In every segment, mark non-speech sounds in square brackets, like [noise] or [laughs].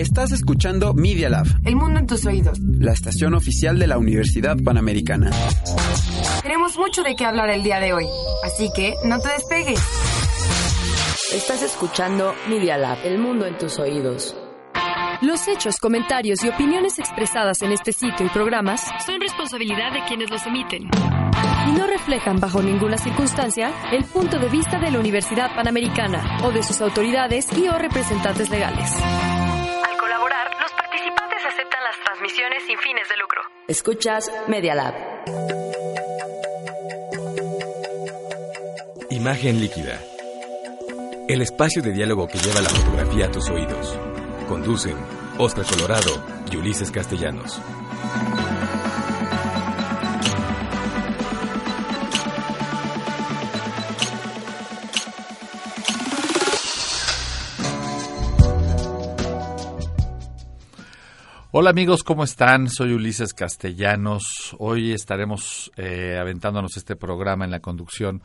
Estás escuchando Media Lab. El mundo en tus oídos. La estación oficial de la Universidad Panamericana. Tenemos mucho de qué hablar el día de hoy, así que no te despegues. Estás escuchando Media Lab. El mundo en tus oídos. Los hechos, comentarios y opiniones expresadas en este sitio y programas son responsabilidad de quienes los emiten y no reflejan bajo ninguna circunstancia el punto de vista de la Universidad Panamericana o de sus autoridades y o representantes legales. Sin fines de lucro. Escuchas Media Lab. Imagen líquida. El espacio de diálogo que lleva la fotografía a tus oídos. Conducen Oscar Colorado y Ulises Castellanos. Hola amigos, ¿cómo están? Soy Ulises Castellanos. Hoy estaremos eh, aventándonos este programa en la conducción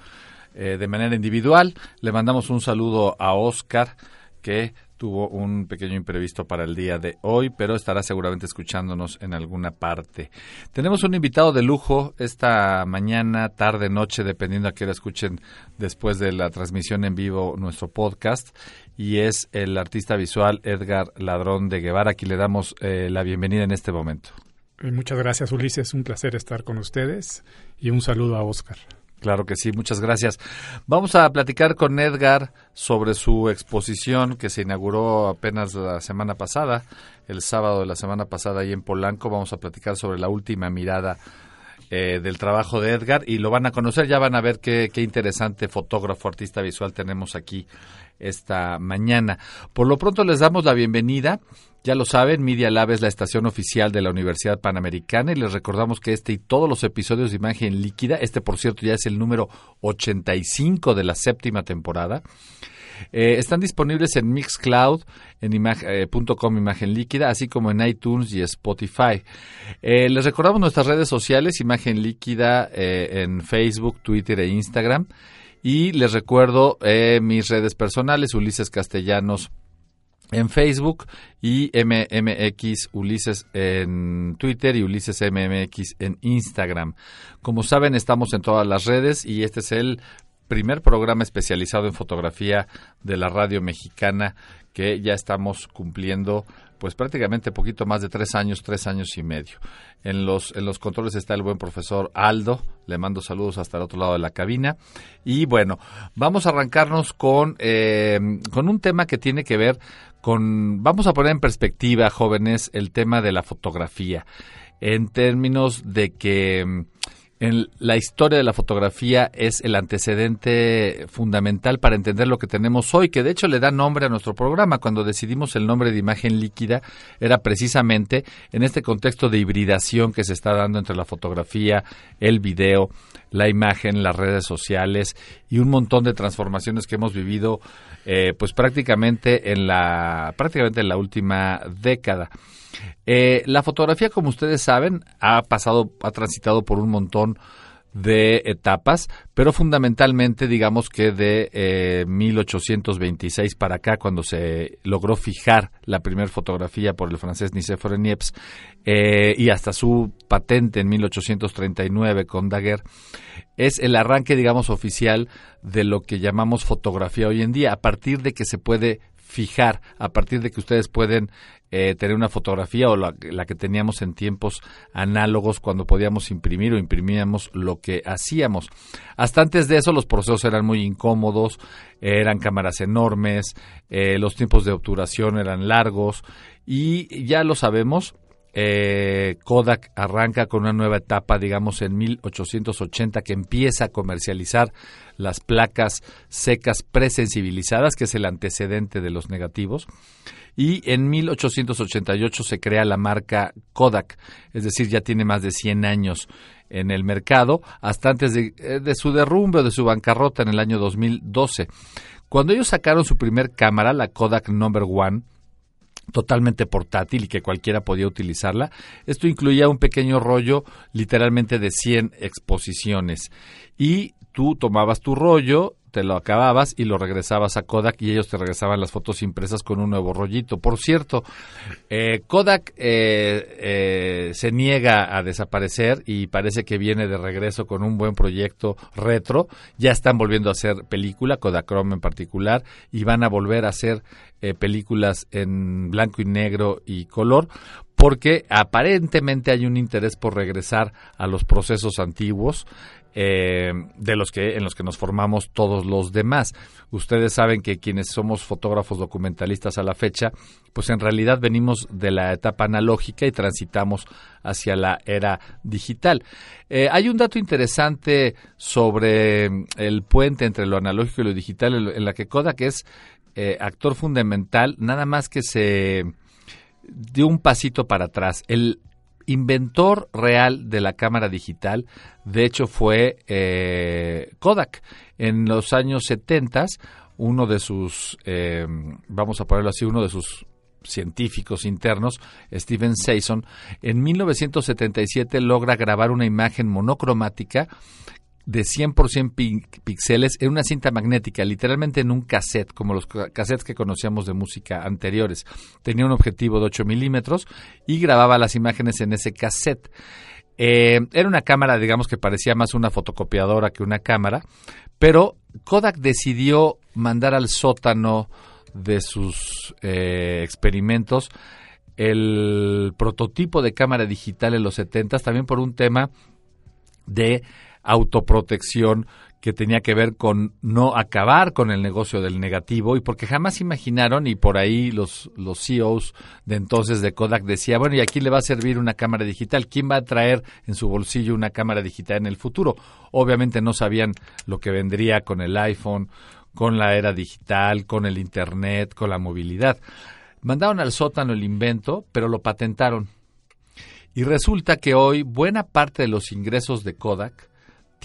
eh, de manera individual. Le mandamos un saludo a Oscar, que tuvo un pequeño imprevisto para el día de hoy, pero estará seguramente escuchándonos en alguna parte. Tenemos un invitado de lujo esta mañana, tarde, noche, dependiendo a qué hora escuchen después de la transmisión en vivo nuestro podcast, y es el artista visual Edgar Ladrón de Guevara, aquí le damos eh, la bienvenida en este momento. Eh, muchas gracias Ulises, un placer estar con ustedes y un saludo a Oscar. Claro que sí, muchas gracias. Vamos a platicar con Edgar sobre su exposición que se inauguró apenas la semana pasada, el sábado de la semana pasada ahí en Polanco. Vamos a platicar sobre la última mirada eh, del trabajo de Edgar y lo van a conocer, ya van a ver qué, qué interesante fotógrafo, artista visual tenemos aquí esta mañana. Por lo pronto les damos la bienvenida. Ya lo saben, Media Lab es la estación oficial de la Universidad Panamericana y les recordamos que este y todos los episodios de Imagen Líquida, este por cierto ya es el número 85 de la séptima temporada, eh, están disponibles en Mixcloud, en eh, imagen líquida, así como en iTunes y Spotify. Eh, les recordamos nuestras redes sociales, Imagen Líquida en Facebook, Twitter e Instagram. Y les recuerdo mis redes personales, Ulises Castellanos en Facebook y MMX Ulises en Twitter y Ulises MMX en Instagram. Como saben, estamos en todas las redes y este es el primer programa especializado en fotografía de la radio mexicana que ya estamos cumpliendo pues prácticamente poquito más de tres años, tres años y medio. En los, en los controles está el buen profesor Aldo, le mando saludos hasta el otro lado de la cabina. Y bueno, vamos a arrancarnos con, eh, con un tema que tiene que ver con, vamos a poner en perspectiva, jóvenes, el tema de la fotografía, en términos de que la historia de la fotografía es el antecedente fundamental para entender lo que tenemos hoy, que de hecho le da nombre a nuestro programa. Cuando decidimos el nombre de imagen líquida, era precisamente en este contexto de hibridación que se está dando entre la fotografía, el video, la imagen, las redes sociales y un montón de transformaciones que hemos vivido, eh, pues prácticamente en la prácticamente en la última década. Eh, la fotografía, como ustedes saben, ha pasado, ha transitado por un montón de etapas, pero fundamentalmente digamos que de eh, 1826 para acá, cuando se logró fijar la primera fotografía por el francés Nicéphore Niepce eh, y hasta su patente en 1839 con Daguerre, es el arranque, digamos, oficial de lo que llamamos fotografía hoy en día, a partir de que se puede fijar, a partir de que ustedes pueden eh, tener una fotografía o la, que teníamos en tiempos análogos cuando podíamos imprimir o imprimíamos lo que hacíamos. Hasta antes de eso los procesos eran muy incómodos, eran cámaras enormes, eh, los tiempos de obturación eran largos y ya lo sabemos, eh, Kodak arranca con una nueva etapa, digamos, en 1880, que empieza a comercializar las placas secas presensibilizadas, que es el antecedente de los negativos. Y en 1888 se crea la marca Kodak, es decir, ya tiene más de 100 años en el mercado, hasta antes de, eh, de su derrumbe o de su bancarrota en el año 2012. Cuando ellos sacaron su primer cámara, la Kodak Number One, totalmente portátil y que cualquiera podía utilizarla. Esto incluía un pequeño rollo literalmente de 100 exposiciones y tú tomabas tu rollo, te lo acababas y lo regresabas a Kodak y ellos te regresaban las fotos impresas con un nuevo rollito. Por cierto, eh, Kodak eh, eh, se niega a desaparecer y parece que viene de regreso con un buen proyecto retro. Ya están volviendo a hacer película, Kodachrome en particular, y van a volver a hacer películas en blanco y negro y color porque aparentemente hay un interés por regresar a los procesos antiguos eh, de los que en los que nos formamos todos los demás. Ustedes saben que quienes somos fotógrafos documentalistas a la fecha, pues en realidad venimos de la etapa analógica y transitamos hacia la era digital. Eh, hay un dato interesante sobre el puente entre lo analógico y lo digital en la que Kodak es eh, actor fundamental, nada más que se dio un pasito para atrás. El inventor real de la cámara digital, de hecho, fue eh, Kodak. En los años 70, uno de sus, eh, vamos a ponerlo así, uno de sus científicos internos, Steven Sayson, en 1977 logra grabar una imagen monocromática de 100% píxeles en una cinta magnética, literalmente en un cassette, como los cassettes que conocíamos de música anteriores. Tenía un objetivo de 8 milímetros y grababa las imágenes en ese cassette. Eh, era una cámara, digamos que parecía más una fotocopiadora que una cámara, pero Kodak decidió mandar al sótano de sus eh, experimentos el prototipo de cámara digital en los 70 también por un tema de autoprotección que tenía que ver con no acabar con el negocio del negativo y porque jamás imaginaron y por ahí los, los CEOs de entonces de Kodak decía, bueno, ¿y aquí le va a servir una cámara digital? ¿Quién va a traer en su bolsillo una cámara digital en el futuro? Obviamente no sabían lo que vendría con el iPhone, con la era digital, con el Internet, con la movilidad. Mandaron al sótano el invento, pero lo patentaron. Y resulta que hoy buena parte de los ingresos de Kodak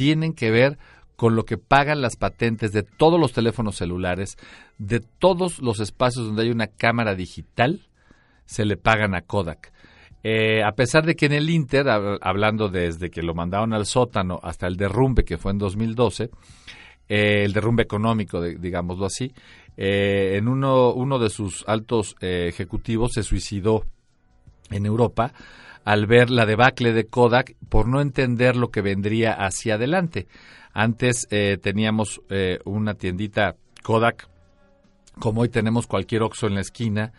tienen que ver con lo que pagan las patentes de todos los teléfonos celulares, de todos los espacios donde hay una cámara digital, se le pagan a Kodak. Eh, a pesar de que en el Inter, hablando desde que lo mandaron al sótano hasta el derrumbe que fue en 2012, eh, el derrumbe económico, digámoslo así, eh, en uno, uno de sus altos ejecutivos se suicidó en Europa al ver la debacle de Kodak por no entender lo que vendría hacia adelante. Antes eh, teníamos eh, una tiendita Kodak, como hoy tenemos cualquier Oxxo en la esquina,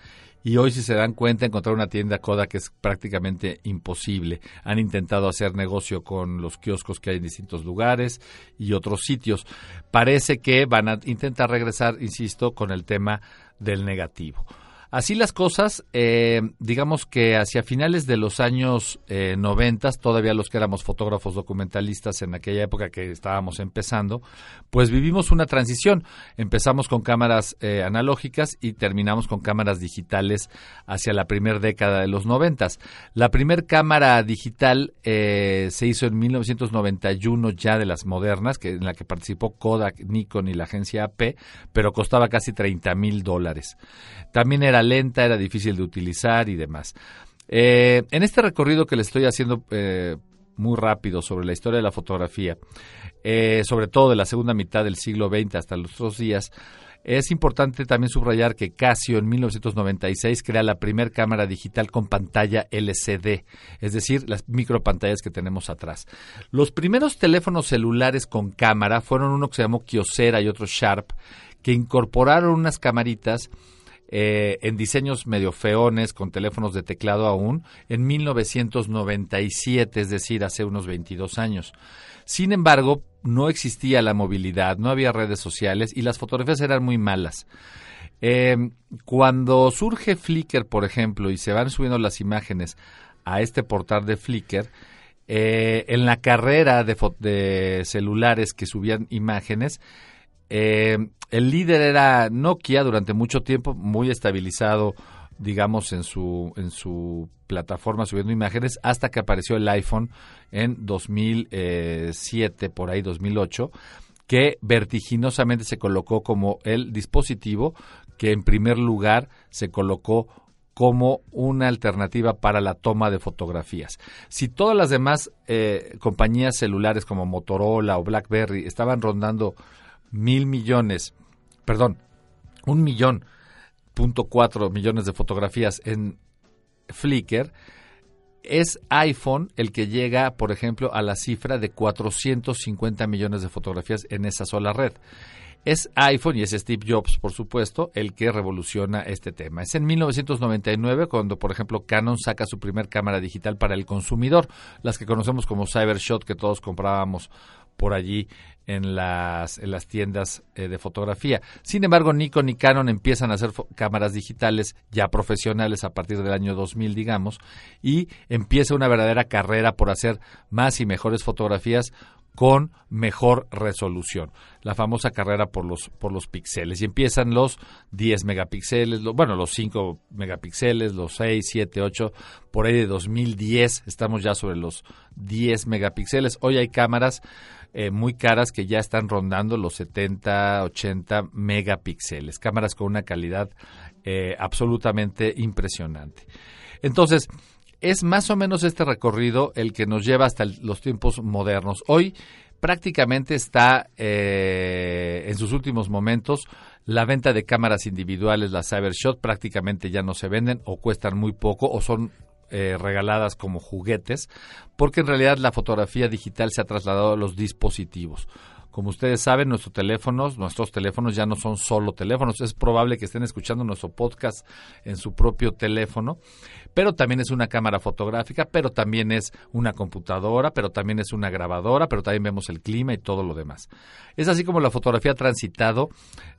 y hoy si se dan cuenta encontrar una tienda Kodak es prácticamente imposible. Han intentado hacer negocio con los kioscos que hay en distintos lugares y otros sitios. Parece que van a intentar regresar, insisto, con el tema del negativo. Así las cosas, eh, digamos que hacia finales de los años eh, 90, todavía los que éramos fotógrafos documentalistas en aquella época que estábamos empezando, pues vivimos una transición. Empezamos con cámaras eh, analógicas y terminamos con cámaras digitales hacia la primera década de los 90. La primera cámara digital eh, se hizo en 1991 ya de las modernas, que, en la que participó Kodak, Nikon y la agencia AP, pero costaba casi 30 mil dólares. También era lenta, era difícil de utilizar y demás. Eh, en este recorrido que le estoy haciendo eh, muy rápido sobre la historia de la fotografía, eh, sobre todo de la segunda mitad del siglo XX hasta los otros días, es importante también subrayar que Casio en 1996 crea la primera cámara digital con pantalla LCD, es decir, las micropantallas que tenemos atrás. Los primeros teléfonos celulares con cámara fueron uno que se llamó Kyocera y otro Sharp, que incorporaron unas camaritas eh, en diseños medio feones, con teléfonos de teclado aún, en 1997, es decir, hace unos 22 años. Sin embargo, no existía la movilidad, no había redes sociales y las fotografías eran muy malas. Eh, cuando surge Flickr, por ejemplo, y se van subiendo las imágenes a este portal de Flickr, eh, en la carrera de, de celulares que subían imágenes, eh, el líder era Nokia durante mucho tiempo, muy estabilizado, digamos, en su, en su plataforma subiendo imágenes, hasta que apareció el iPhone en 2007, por ahí 2008, que vertiginosamente se colocó como el dispositivo que en primer lugar se colocó como una alternativa para la toma de fotografías. Si todas las demás eh, compañías celulares como Motorola o BlackBerry estaban rondando mil millones, perdón, un millón punto cuatro millones de fotografías en Flickr, es iPhone el que llega, por ejemplo, a la cifra de 450 millones de fotografías en esa sola red. Es iPhone y es Steve Jobs, por supuesto, el que revoluciona este tema. Es en 1999 cuando, por ejemplo, Canon saca su primer cámara digital para el consumidor, las que conocemos como Cybershot que todos comprábamos por allí en las, en las tiendas eh, de fotografía. Sin embargo, Nikon y Canon empiezan a hacer cámaras digitales ya profesionales a partir del año 2000, digamos, y empieza una verdadera carrera por hacer más y mejores fotografías con mejor resolución. La famosa carrera por los, por los píxeles. Y empiezan los 10 megapíxeles, bueno, los 5 megapíxeles, los 6, 7, 8, por ahí de 2010 estamos ya sobre los 10 megapíxeles. Hoy hay cámaras eh, muy caras que ya están rondando los 70, 80 megapíxeles. Cámaras con una calidad eh, absolutamente impresionante. Entonces, es más o menos este recorrido el que nos lleva hasta los tiempos modernos. Hoy prácticamente está eh, en sus últimos momentos la venta de cámaras individuales, las Cybershot, prácticamente ya no se venden o cuestan muy poco o son eh, regaladas como juguetes, porque en realidad la fotografía digital se ha trasladado a los dispositivos. Como ustedes saben, nuestros teléfonos, nuestros teléfonos ya no son solo teléfonos. Es probable que estén escuchando nuestro podcast en su propio teléfono, pero también es una cámara fotográfica, pero también es una computadora, pero también es una grabadora, pero también vemos el clima y todo lo demás. Es así como la fotografía ha transitado,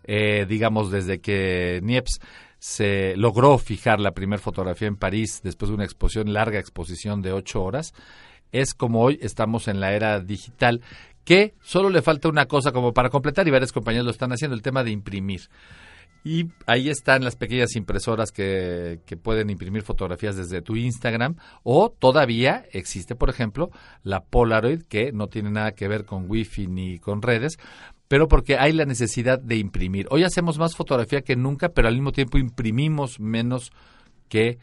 eh, digamos, desde que Niepce se logró fijar la primera fotografía en París después de una exposición, larga exposición de ocho horas, es como hoy estamos en la era digital que solo le falta una cosa como para completar y varias compañías lo están haciendo, el tema de imprimir. Y ahí están las pequeñas impresoras que, que, pueden imprimir fotografías desde tu Instagram. O todavía existe, por ejemplo, la Polaroid, que no tiene nada que ver con Wi-Fi ni con redes, pero porque hay la necesidad de imprimir. Hoy hacemos más fotografía que nunca, pero al mismo tiempo imprimimos menos que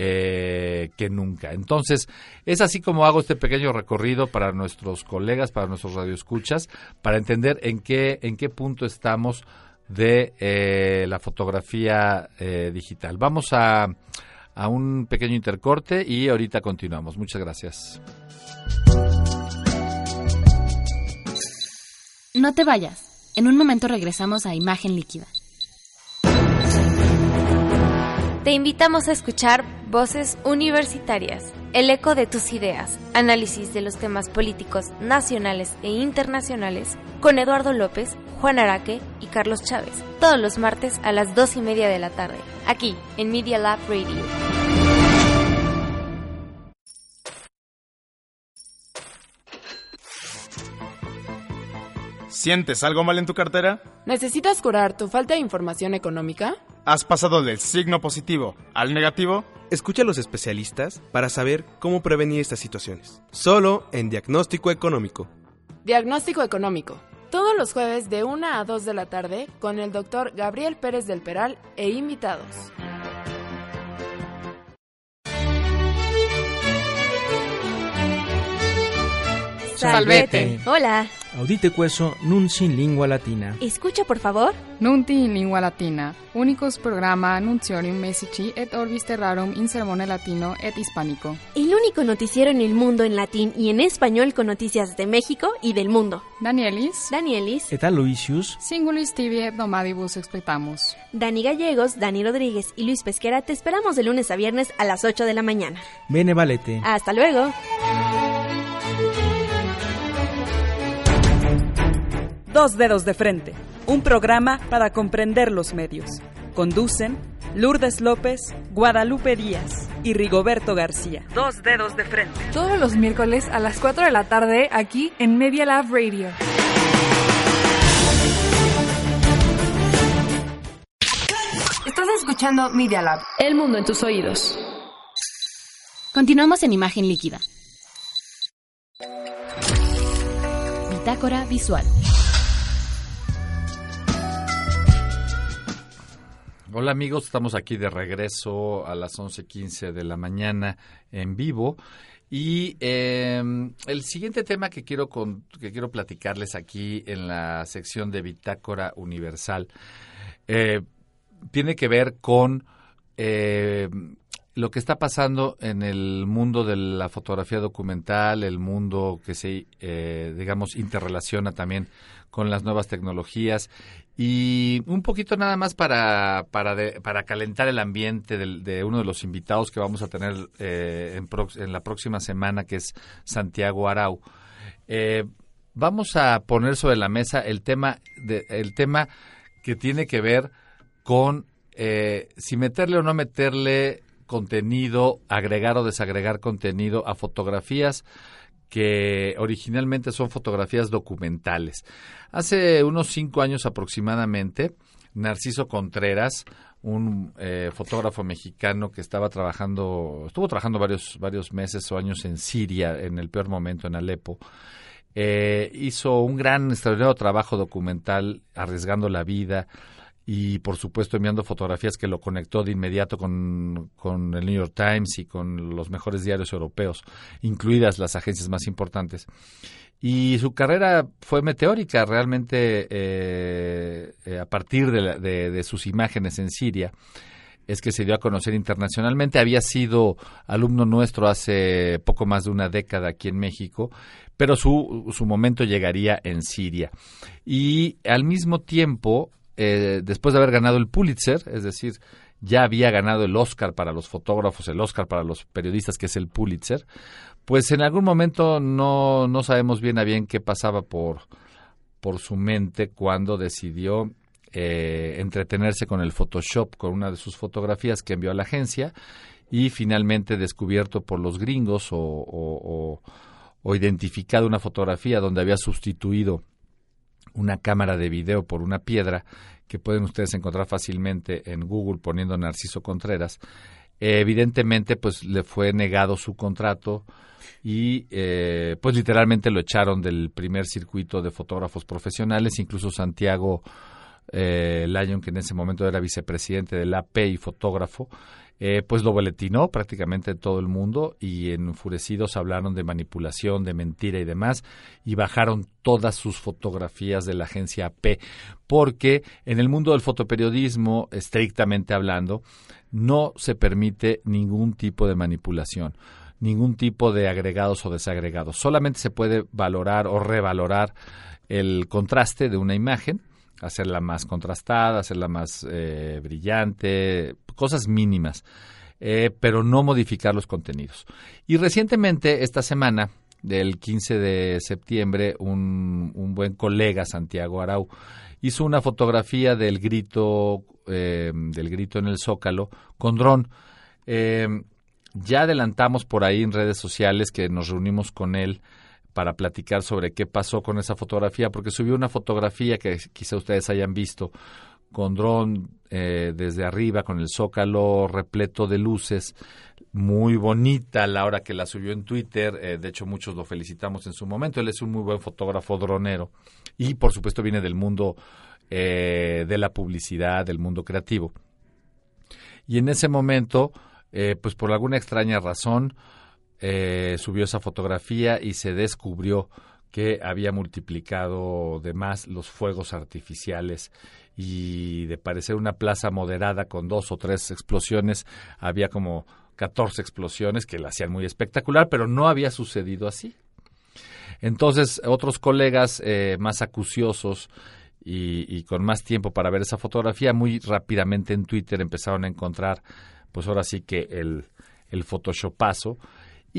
eh, que nunca. Entonces, es así como hago este pequeño recorrido para nuestros colegas, para nuestros radioescuchas, para entender en qué, en qué punto estamos de eh, la fotografía eh, digital. Vamos a, a un pequeño intercorte y ahorita continuamos. Muchas gracias. No te vayas. En un momento regresamos a Imagen Líquida. Te invitamos a escuchar Voces Universitarias, el eco de tus ideas, análisis de los temas políticos nacionales e internacionales con Eduardo López, Juan Araque y Carlos Chávez, todos los martes a las dos y media de la tarde, aquí en Media Lab Radio. ¿Sientes algo mal en tu cartera? ¿Necesitas curar tu falta de información económica? ¿Has pasado del signo positivo al negativo? Escucha a los especialistas para saber cómo prevenir estas situaciones. Solo en Diagnóstico Económico. Diagnóstico Económico. Todos los jueves de 1 a 2 de la tarde con el doctor Gabriel Pérez del Peral e invitados. Salvete. Hola. Audite queso nunci in lingua latina. Escucha, por favor. Nunti in lingua latina. Unicus programa annunciorium messici et orbis terrarum in sermone latino et hispánico. El único noticiero en el mundo en latín y en español con noticias de México y del mundo. Danielis. Danielis. Et Aloysius. Singulis tibi et nomadibus expectamus. Dani Gallegos, Dani Rodríguez y Luis Pesquera te esperamos de lunes a viernes a las 8 de la mañana. Bene valete. Hasta luego. Dos Dedos de Frente, un programa para comprender los medios. Conducen Lourdes López, Guadalupe Díaz y Rigoberto García. Dos Dedos de Frente. Todos los miércoles a las 4 de la tarde aquí en Media Lab Radio. Estás escuchando Media Lab. El mundo en tus oídos. Continuamos en Imagen Líquida. Bitácora Visual. Hola amigos, estamos aquí de regreso a las 11.15 de la mañana en vivo. Y eh, el siguiente tema que quiero, con, que quiero platicarles aquí en la sección de Bitácora Universal eh, tiene que ver con eh, lo que está pasando en el mundo de la fotografía documental, el mundo que se, eh, digamos, interrelaciona también con las nuevas tecnologías y un poquito nada más para, para, para calentar el ambiente de, uno de los invitados que vamos a tener eh, en, en, la próxima semana, que es Santiago Arau. Eh, vamos a poner sobre la mesa el tema, de, el tema que tiene que ver con eh, si meterle o no meterle contenido, agregar o desagregar contenido a fotografías que originalmente son fotografías documentales. Hace unos cinco años aproximadamente, Narciso Contreras, un eh, fotógrafo mexicano que estaba trabajando, estuvo trabajando varios, varios meses o años en Siria, en el peor momento, en Alepo, eh, hizo un gran, extraordinario trabajo documental, arriesgando la vida, y por supuesto enviando fotografías que lo conectó de inmediato con, con, el New York Times y con los mejores diarios europeos, incluidas las agencias más importantes. Y su carrera fue meteórica realmente eh, eh, a partir de, de, sus imágenes en Siria. Es que se dio a conocer internacionalmente. Había sido alumno nuestro hace poco más de una década aquí en México, pero su, su momento llegaría en Siria. Y al mismo tiempo eh, después de haber ganado el Pulitzer, es decir, ya había ganado el Oscar para los fotógrafos, el Oscar para los periodistas, que es el Pulitzer, pues en algún momento no, no sabemos bien a bien qué pasaba por, por su mente cuando decidió eh, entretenerse con el Photoshop, con una de sus fotografías que envió a la agencia y finalmente descubierto por los gringos o, o, o identificado una fotografía donde había sustituido una cámara de video por una piedra que pueden ustedes encontrar fácilmente en Google poniendo Narciso Contreras. evidentemente, pues le fue negado su contrato y eh, pues literalmente lo echaron del primer circuito de fotógrafos profesionales, incluso Santiago eh, que en ese momento era vicepresidente del AP y fotógrafo, eh, pues lo boletinó prácticamente en todo el mundo y enfurecidos hablaron de manipulación, de mentira y demás y bajaron todas sus fotografías de la agencia AP porque en el mundo del fotoperiodismo, estrictamente hablando, no se permite ningún tipo de manipulación ningún tipo de agregados o desagregados. Solamente se puede valorar o revalorar el contraste de una imagen hacerla más contrastada, hacerla más eh, brillante, cosas mínimas, eh, pero no modificar los contenidos. Y recientemente, esta semana, del 15 de septiembre, un, buen colega, Santiago Arau, hizo una fotografía del grito, eh, del grito en el Zócalo con dron. ya adelantamos por ahí en redes sociales que nos reunimos con él para platicar sobre qué pasó con esa fotografía, porque subió una fotografía que quizá ustedes hayan visto con dron eh, desde arriba, con el zócalo repleto de luces, muy bonita la hora que la subió en Twitter, eh, de hecho muchos lo felicitamos en su momento, él es un muy buen fotógrafo dronero y por supuesto viene del mundo eh, de la publicidad, del mundo creativo. Y en ese momento, pues por alguna extraña razón, eh, subió esa fotografía y se descubrió que había multiplicado de más los fuegos artificiales y de parecer una plaza moderada con dos o tres explosiones, había como 14 explosiones que la hacían muy espectacular, pero no había sucedido así. Entonces, otros colegas eh, más acuciosos y, y, con más tiempo para ver esa fotografía, muy rápidamente en Twitter empezaron a encontrar, pues ahora sí que el, el photoshopazo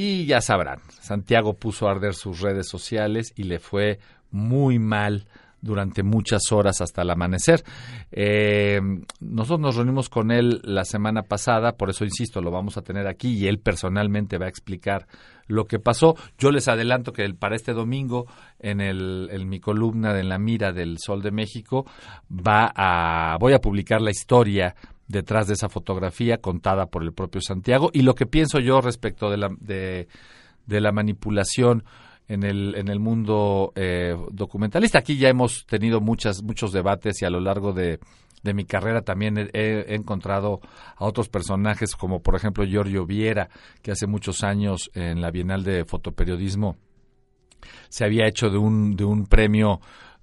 y ya sabrán, Santiago puso a arder sus redes sociales y le fue muy mal durante muchas horas hasta el amanecer. Eh, nosotros nos reunimos con él la semana pasada, por eso insisto, lo vamos a tener aquí y él personalmente va a explicar lo que pasó. Yo les adelanto que para este domingo, en, el, en mi columna de La Mira del Sol de México, va a, voy a publicar la historia detrás de esa fotografía contada por el propio Santiago y lo que pienso yo respecto de la, de, la manipulación en el, en el mundo eh, documentalista. Aquí ya hemos tenido muchas, muchos debates y a lo largo de de mi carrera también he, encontrado a otros personajes como por ejemplo Giorgio Viera, que hace muchos años en la Bienal de Fotoperiodismo se había hecho de un, de un premio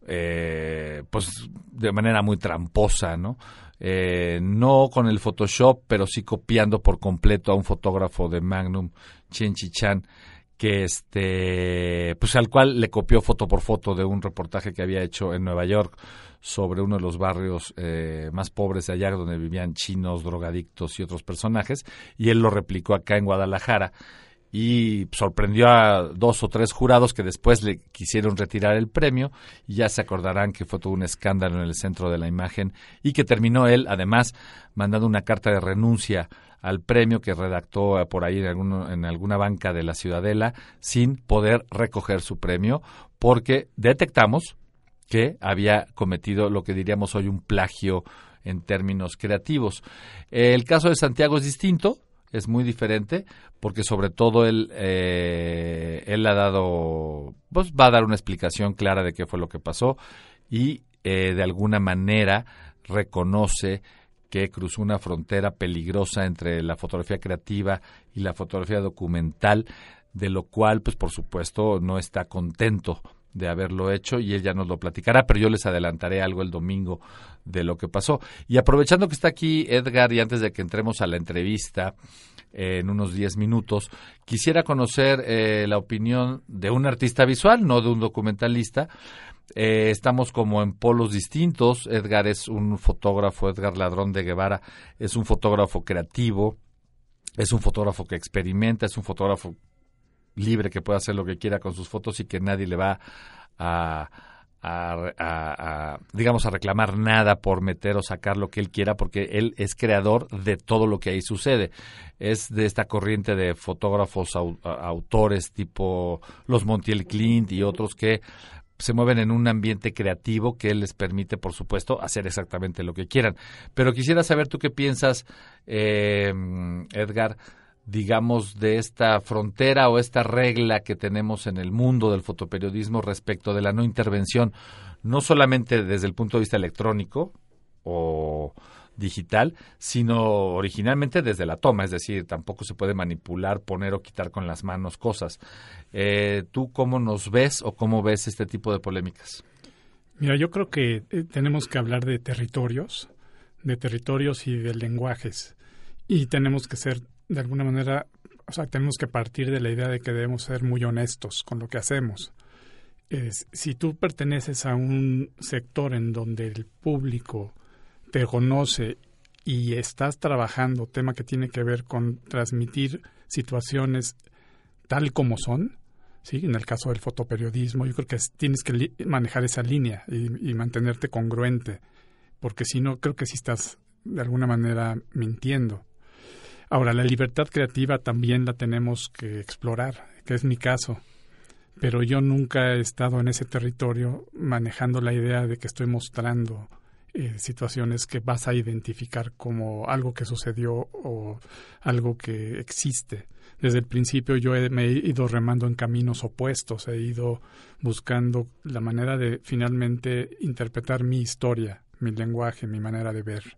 eh, pues de manera muy tramposa, ¿no? Eh, no con el Photoshop, pero sí copiando por completo a un fotógrafo de Magnum, Chen Chichan, que este, pues al cual le copió foto por foto de un reportaje que había hecho en Nueva York sobre uno de los barrios eh, más pobres de allá, donde vivían chinos, drogadictos y otros personajes, y él lo replicó acá en Guadalajara y sorprendió a dos o tres jurados que después le quisieron retirar el premio y ya se acordarán que fue todo un escándalo en el centro de la imagen y que terminó él además mandando una carta de renuncia al premio que redactó por ahí en, alguno, en alguna banca de la Ciudadela sin poder recoger su premio porque detectamos que había cometido lo que diríamos hoy un plagio en términos creativos. El caso de Santiago es distinto, es muy diferente porque sobre todo él eh, él ha dado pues va a dar una explicación clara de qué fue lo que pasó y eh, de alguna manera reconoce que cruzó una frontera peligrosa entre la fotografía creativa y la fotografía documental de lo cual pues por supuesto no está contento de haberlo hecho y él ya nos lo platicará, pero yo les adelantaré algo el domingo de lo que pasó. Y aprovechando que está aquí Edgar y antes de que entremos a la entrevista eh, en unos 10 minutos, quisiera conocer eh, la opinión de un artista visual, no de un documentalista. Eh, estamos como en polos distintos. Edgar es un fotógrafo, Edgar Ladrón de Guevara es un fotógrafo creativo, es un fotógrafo que experimenta, es un fotógrafo libre que puede hacer lo que quiera con sus fotos y que nadie le va a, a, digamos a reclamar nada por meter o sacar lo que él quiera porque él es creador de todo lo que ahí sucede es de esta corriente de fotógrafos autores tipo los Montiel Clint y otros que se mueven en un ambiente creativo que les permite, por supuesto, hacer exactamente lo que quieran. Pero quisiera saber tú qué piensas, eh, Edgar, digamos, de esta frontera o esta regla que tenemos en el mundo del fotoperiodismo respecto de la no intervención, no solamente desde el punto de vista electrónico o digital, sino originalmente desde la toma, es decir, tampoco se puede manipular, poner o quitar con las manos cosas. Eh, ¿Tú cómo nos ves o cómo ves este tipo de polémicas? Mira, yo creo que eh, tenemos que hablar de territorios, de territorios y de lenguajes, y tenemos que ser de alguna manera, o sea, tenemos que partir de la idea de que debemos ser muy honestos con lo que hacemos. si tú perteneces a un sector en donde el público te conoce y estás trabajando tema que tiene que ver con transmitir situaciones tal como son, ¿sí? en el caso del fotoperiodismo, yo creo que tienes que manejar esa línea y, mantenerte congruente, porque si no, creo que sí estás de alguna manera mintiendo. Ahora, la libertad creativa también la tenemos que explorar, que es mi caso. Pero yo nunca he estado en ese territorio manejando la idea de que estoy mostrando eh, situaciones que vas a identificar como algo que sucedió o algo que existe. Desde el principio yo me he ido remando en caminos opuestos, he ido buscando la manera de finalmente interpretar mi historia, mi lenguaje, mi manera de ver.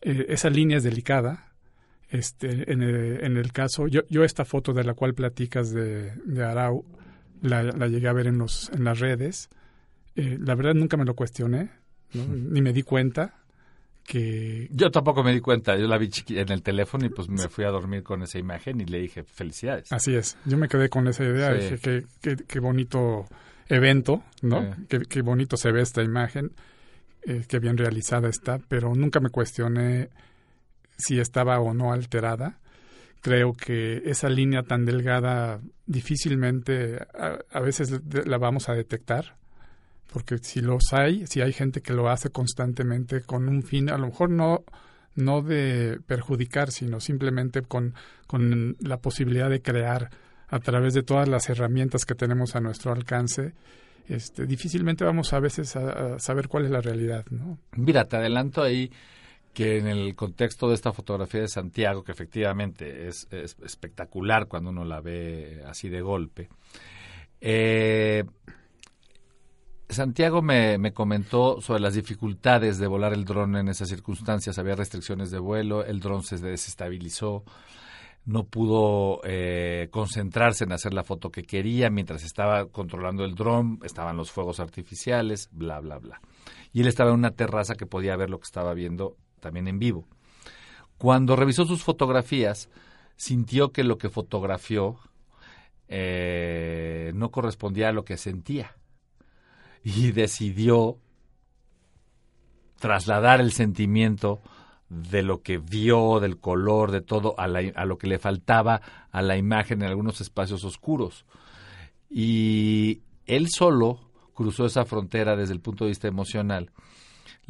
Eh, esa línea es delicada, este, en, el, en el caso, yo, yo esta foto de la cual platicas de, de Arau, la, la, llegué a ver en, los, en las redes. Eh, la verdad nunca me lo cuestioné, ni me di cuenta que... Yo tampoco me di cuenta, yo la vi en el teléfono y pues me fui a dormir con esa imagen y le dije felicidades. Así es, yo me quedé con esa idea, dije qué, qué, qué, bonito evento, ¿no? Qué, qué, bonito se ve esta imagen, eh, qué bien realizada está, pero nunca me cuestioné si estaba o no alterada. Creo que esa línea tan delgada difícilmente a, veces la vamos a detectar, porque si los hay, si hay gente que lo hace constantemente con un fin, a lo mejor no no de perjudicar, sino simplemente con, con la posibilidad de crear a través de todas las herramientas que tenemos a nuestro alcance, este, difícilmente vamos a veces a, a saber cuál es la realidad, ¿no? Mira, te adelanto ahí que en el contexto de esta fotografía de Santiago, que efectivamente es, es espectacular cuando uno la ve así de golpe, eh, Santiago me, me, comentó sobre las dificultades de volar el dron en esas circunstancias. Había restricciones de vuelo, el dron se desestabilizó, no pudo eh, concentrarse en hacer la foto que quería mientras estaba controlando el dron, estaban los fuegos artificiales, bla, bla, bla. Y él estaba en una terraza que podía ver lo que estaba viendo también en vivo. Cuando revisó sus fotografías, sintió que lo que fotografió eh, no correspondía a lo que sentía y decidió trasladar el sentimiento de lo que vio, del color, de todo, a, a, lo que le faltaba a la imagen en algunos espacios oscuros. Y él solo cruzó esa frontera desde el punto de vista emocional,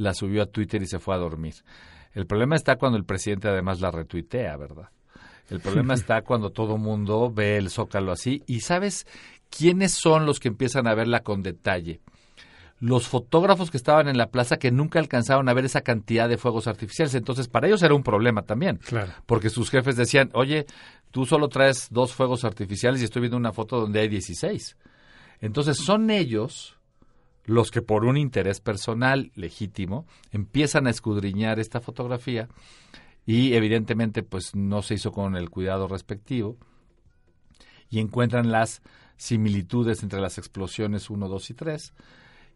la subió a Twitter y se fue a dormir. El problema está cuando el presidente además la retuitea, ¿verdad? El problema está cuando todo mundo ve el zócalo así. ¿Y sabes quiénes son los que empiezan a verla con detalle? los fotógrafos que estaban en la plaza que nunca alcanzaron a ver esa cantidad de fuegos artificiales. Entonces, para ellos era un problema también. Claro. Porque sus jefes decían, oye, tú solo traes dos fuegos artificiales y estoy viendo una foto donde hay 16. Entonces, son ellos los que por un interés personal legítimo empiezan a escudriñar esta fotografía y evidentemente pues no se hizo con el cuidado respectivo y encuentran las similitudes entre las explosiones 1, 2 y 3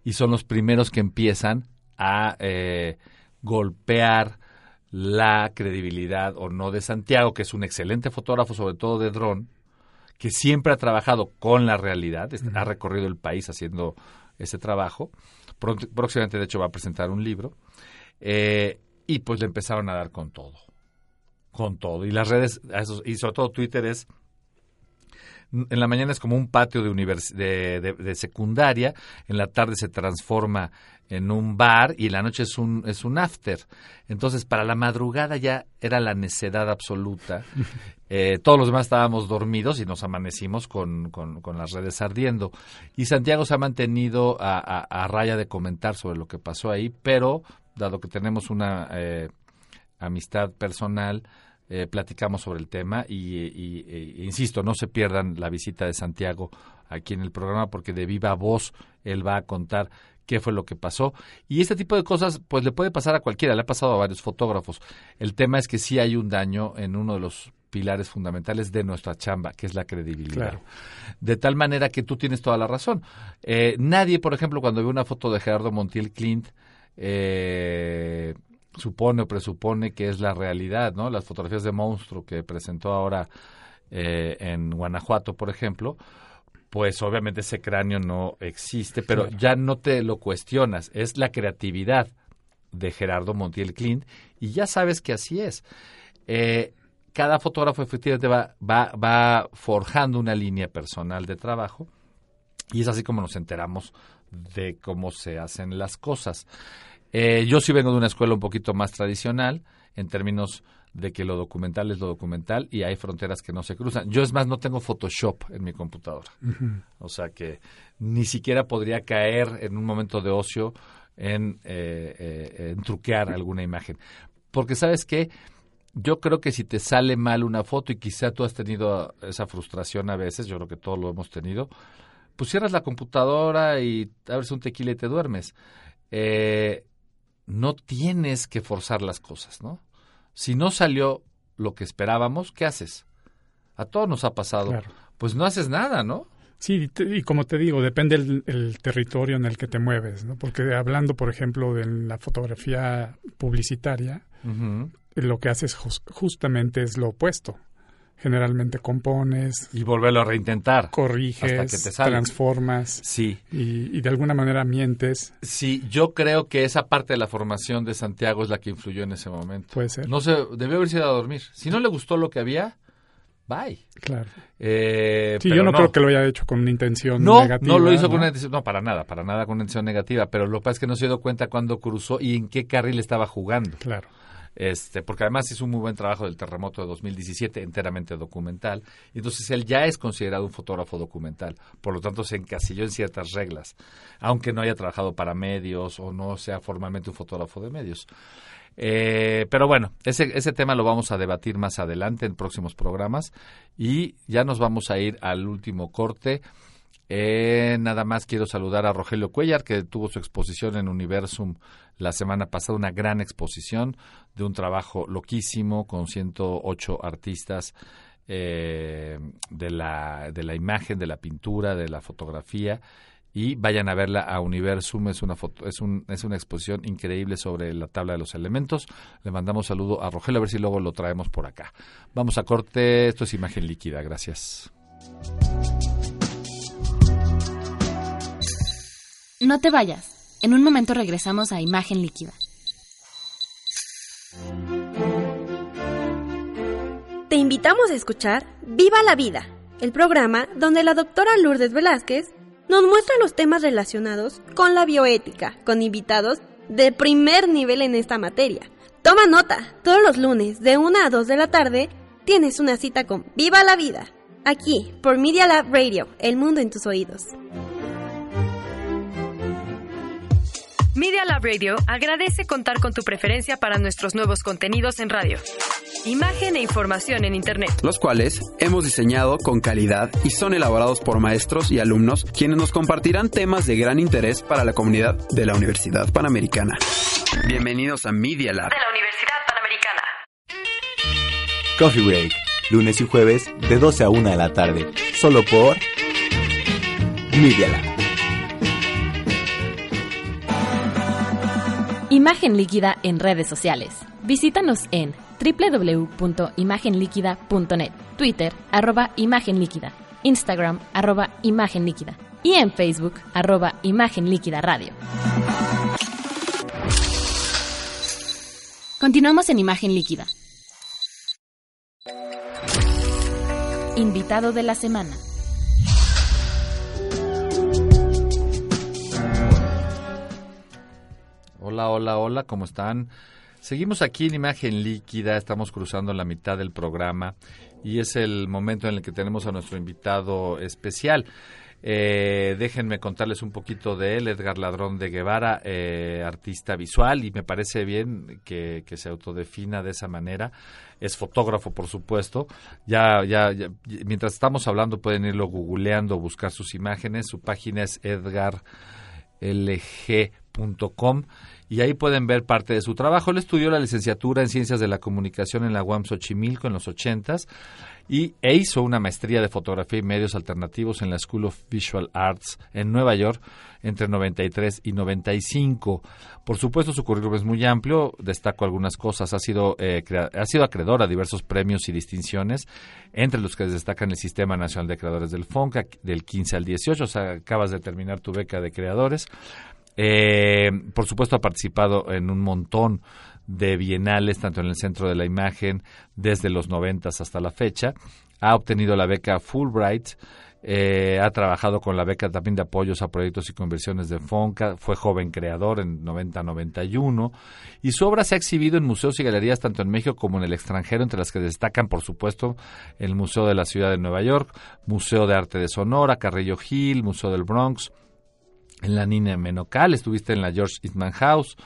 y son los primeros que empiezan a eh, golpear la credibilidad o no de Santiago, que es un excelente fotógrafo, sobre todo de dron, que siempre ha trabajado con la realidad, ha recorrido el país haciendo ese trabajo. Próximamente, de hecho, va a presentar un libro. Eh, y pues le empezaron a dar con todo. Con todo. Y las redes, y sobre todo Twitter es en la mañana es como un patio de, de, secundaria, en la tarde se transforma en un bar y en la noche es un, es un after. Entonces, para la madrugada ya era la necedad absoluta. [laughs] Eh, todos los demás estábamos dormidos y nos amanecimos con, con, las redes ardiendo. Y Santiago se ha mantenido a, raya de comentar sobre lo que pasó ahí, pero dado que tenemos una eh, amistad personal, eh, platicamos sobre el tema y, e, insisto, no se pierdan la visita de Santiago aquí en el programa porque de viva voz él va a contar qué fue lo que pasó. Y este tipo de cosas, pues le puede pasar a cualquiera, le ha pasado a varios fotógrafos. El tema es que sí hay un daño en uno de los pilares fundamentales de nuestra chamba, que es la credibilidad. De tal manera que tú tienes toda la razón. Eh, nadie, por ejemplo, cuando ve una foto de Gerardo Montiel Clint, eh, supone o presupone que es la realidad, ¿no? Las fotografías de monstruo que presentó ahora eh, en Guanajuato, por ejemplo, pues obviamente ese cráneo no existe, pero ya no te lo cuestionas, es la creatividad de Gerardo Montiel Clint y ya sabes que así es. Eh, cada fotógrafo efectivamente va, va, va forjando una línea personal de trabajo y es así como nos enteramos de cómo se hacen las cosas. Eh, yo sí vengo de una escuela un poquito más tradicional en términos de que lo documental es lo documental y hay fronteras que no se cruzan. Yo es más, no tengo Photoshop en mi computadora. O sea que ni siquiera podría caer en un momento de ocio en, eh, eh, en truquear alguna imagen. Porque sabes qué, yo creo que si te sale mal una foto y quizá tú has tenido esa frustración a veces, yo creo que todos lo hemos tenido, pues cierras la computadora y abres un tequila y te duermes. Eh, no tienes que forzar las cosas, ¿no? Si no salió lo que esperábamos, ¿qué haces? A todos nos ha pasado. Pues no haces nada, ¿no? Sí, y como te digo, depende el, territorio en el que te mueves, ¿no? Porque hablando, por ejemplo, de la fotografía publicitaria, lo que haces justamente es lo opuesto generalmente compones. Y volverlo a reintentar. Corriges, transformas. Sí. Y, de alguna manera mientes. Sí, yo creo que esa parte de la formación de Santiago es la que influyó en ese momento. Puede ser. No se debió haberse ido a dormir. Si no le gustó lo que había, bye. Claro. Eh, sí, yo no, creo que lo haya hecho con una intención no, negativa. No, lo hizo con una intención, no, para nada, para nada con una intención negativa, pero lo que pasa es que no se dio cuenta cuando cruzó y en qué carril estaba jugando. Claro este, porque además hizo un muy buen trabajo del terremoto de 2017, enteramente documental. Entonces él ya es considerado un fotógrafo documental, por lo tanto se encasilló en ciertas reglas, aunque no haya trabajado para medios o no sea formalmente un fotógrafo de medios. Eh, pero bueno, ese, ese tema lo vamos a debatir más adelante en próximos programas y ya nos vamos a ir al último corte Eh, nada más quiero saludar a Rogelio Cuellar, que tuvo su exposición en Universum la semana pasada, una gran exposición de un trabajo loquísimo con 108 artistas eh, de, la, de la imagen, de la pintura, de la fotografía. Y vayan a verla a Universum, es una, foto, es, un, es una exposición increíble sobre la tabla de los elementos. Le mandamos saludo a Rogelio, a ver si luego lo traemos por acá. Vamos a corte, esto es imagen líquida, gracias. No te vayas. En un momento regresamos a Imagen Líquida. Te invitamos a escuchar Viva la Vida, el programa donde la doctora Lourdes Velázquez nos muestra los temas relacionados con la bioética, con invitados de primer nivel en esta materia. Toma nota, todos los lunes de 1 a 2 de la tarde tienes una cita con Viva la Vida, aquí por Media Lab Radio, el mundo en tus oídos. Media Lab Radio agradece contar con tu preferencia para nuestros nuevos contenidos en radio. Imagen e información en Internet. Los cuales hemos diseñado con calidad y son elaborados por maestros y alumnos quienes nos compartirán temas de gran interés para la comunidad de la Universidad Panamericana. Bienvenidos a Media Lab. De la Universidad Panamericana. Coffee Break, lunes y jueves de 12 a 1 de la tarde, solo por Media Lab. Imagen líquida en redes sociales. Visítanos en www.imagenliquida.net, Twitter, arroba Imagen Líquida, Instagram, arroba Imagen Líquida y en Facebook, arroba Imagen Líquida Radio. Continuamos en Imagen Líquida. Invitado de la semana. Hola, hola, hola, ¿cómo están? Seguimos aquí en imagen líquida, estamos cruzando la mitad del programa y es el momento en el que tenemos a nuestro invitado especial. Eh, déjenme contarles un poquito de él, Edgar Ladrón de Guevara, eh, artista visual, y me parece bien que, se autodefina de esa manera. Es fotógrafo, por supuesto. Ya, ya, ya, mientras estamos hablando pueden irlo googleando, buscar sus imágenes. Su página es edgarlg.com y ahí pueden ver parte de su trabajo. Él estudió la licenciatura en Ciencias de la Comunicación en la UAM Xochimilco en los ochentas y e hizo una maestría de fotografía y medios alternativos en la School of Visual Arts en Nueva York entre 93 y 95. Por supuesto, su currículum es muy amplio, destaco algunas cosas. Ha sido, eh, ha sido acreedor a diversos premios y distinciones, entre los que destacan el Sistema Nacional de Creadores del FONCA del 15 al 18, o sea, acabas de terminar tu beca de creadores. Eh, por supuesto, ha participado en un montón de bienales, tanto en el Centro de la Imagen, desde los noventas hasta la fecha. Ha obtenido la beca Fulbright, eh, ha trabajado con la beca también de apoyos a proyectos y conversiones de FONCA, fue joven creador en 90-91 y su obra se ha exhibido en museos y galerías tanto en México como en el extranjero, entre las que destacan, por supuesto, el Museo de la Ciudad de Nueva York, Museo de Arte de Sonora, Carrillo Hill, Museo del Bronx, en la Nina Menocal, estuviste en la George Eastman House,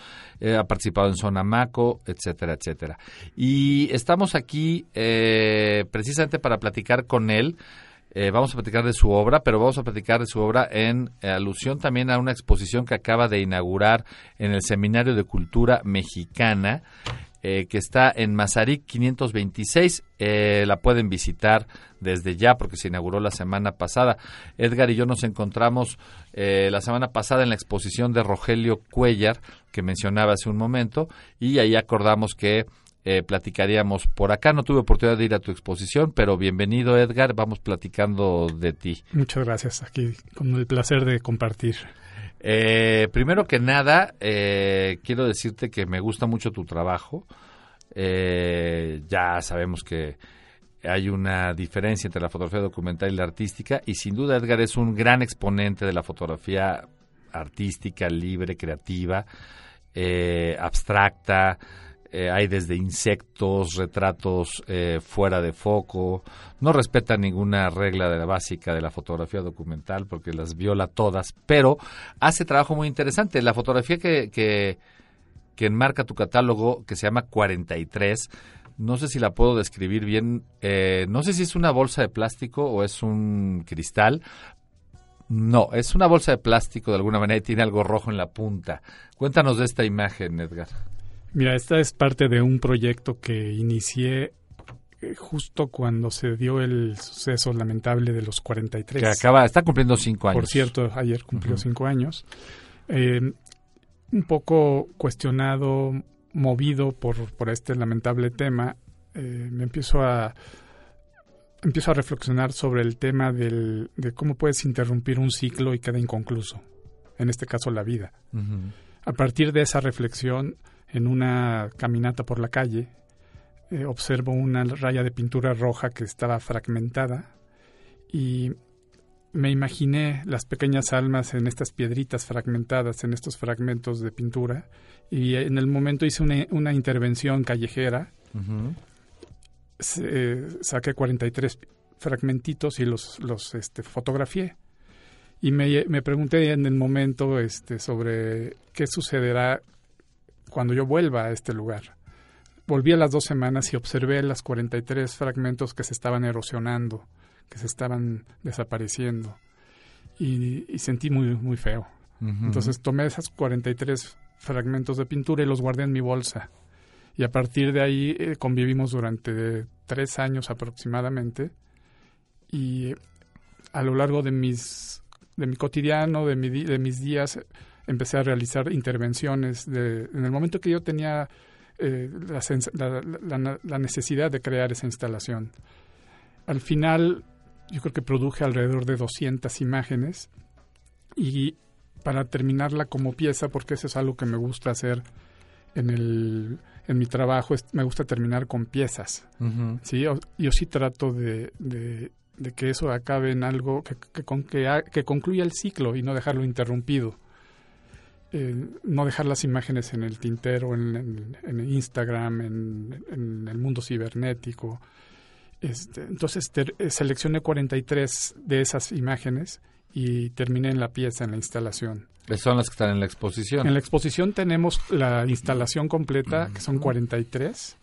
eh, ha participado en Sonamaco, etcétera, etcétera. Y estamos aquí eh, precisamente para platicar con él. Eh, vamos a platicar de su obra, pero vamos a platicar de su obra en alusión también a una exposición que acaba de inaugurar en el Seminario de Cultura Mexicana, que está en Mazarik 526. la pueden visitar desde ya porque se inauguró la semana pasada. Edgar y yo nos encontramos eh, la semana pasada en la exposición de Rogelio Cuellar que mencionaba hace un momento y ahí acordamos que eh, platicaríamos por acá. No tuve oportunidad de ir a tu exposición, pero bienvenido Edgar, vamos platicando de ti. Muchas gracias, aquí con el placer de compartir. Eh, primero que nada, eh, quiero decirte que me gusta mucho tu trabajo. Eh, ya sabemos que hay una diferencia entre la fotografía documental y la artística y sin duda Edgar es un gran exponente de la fotografía artística, libre, creativa, eh, abstracta. Eh, hay desde insectos, retratos eh, fuera de foco. No respeta ninguna regla de la básica de la fotografía documental porque las viola todas, pero hace trabajo muy interesante. La fotografía que, que, que enmarca tu catálogo, que se llama 43, no sé si la puedo describir bien, eh, no sé si es una bolsa de plástico o es un cristal, No, es una bolsa de plástico de alguna manera y tiene algo rojo en la punta. Cuéntanos de esta imagen, Edgar. Mira, esta es parte de un proyecto que inicié eh, justo cuando se dio el suceso lamentable de los 43. Que acaba, está cumpliendo cinco años. Por cierto, ayer cumplió cinco años. Eh, un poco cuestionado, movido por, por este lamentable tema, eh, me empiezo a empiezo a reflexionar sobre el tema del, de cómo puedes interrumpir un ciclo y queda inconcluso. En este caso, la vida. A partir de esa reflexión, en una caminata por la calle, eh, observo una raya de pintura roja que estaba fragmentada y me imaginé las pequeñas almas en estas piedritas fragmentadas, en estos fragmentos de pintura y en el momento hice una, una intervención callejera, Ujú. se- eh, saqué 43 fragmentitos y los, los este, fotografié. Y me, me pregunté en el momento este, sobre qué sucederá cuando yo vuelva a este lugar. Volví a las dos semanas y observé las 43 fragmentos que se estaban erosionando, que se estaban desapareciendo. Y, y sentí muy, muy feo. Ujú. Entonces tomé esos 43 fragmentos de pintura y los guardé en mi bolsa. Y a partir de ahí eh, convivimos durante tres años aproximadamente. Y a lo largo de mis de mi cotidiano, de, mi di- de mis días, eh, empecé a realizar intervenciones. De, en el momento que yo tenía eh, la, sens- la- la- la- la necesidad de crear esa instalación. Al final, yo creo que produje alrededor de 200 imágenes y para terminarla como pieza, porque eso es algo que me gusta hacer en, el, en mi trabajo, es- me gusta terminar con piezas. Sí, yo, yo sí trato de, de- de que eso acabe en algo que, que, con- que, ha- que concluya el ciclo y no dejarlo interrumpido. Eh, no dejar las imágenes en el tintero, en, en- en Instagram, en, en el mundo cibernético. Este, entonces ter- eh, seleccioné 43 de esas imágenes y terminé en la pieza, en la instalación. Son las que están en la exposición. En la exposición tenemos la instalación completa, que son 43,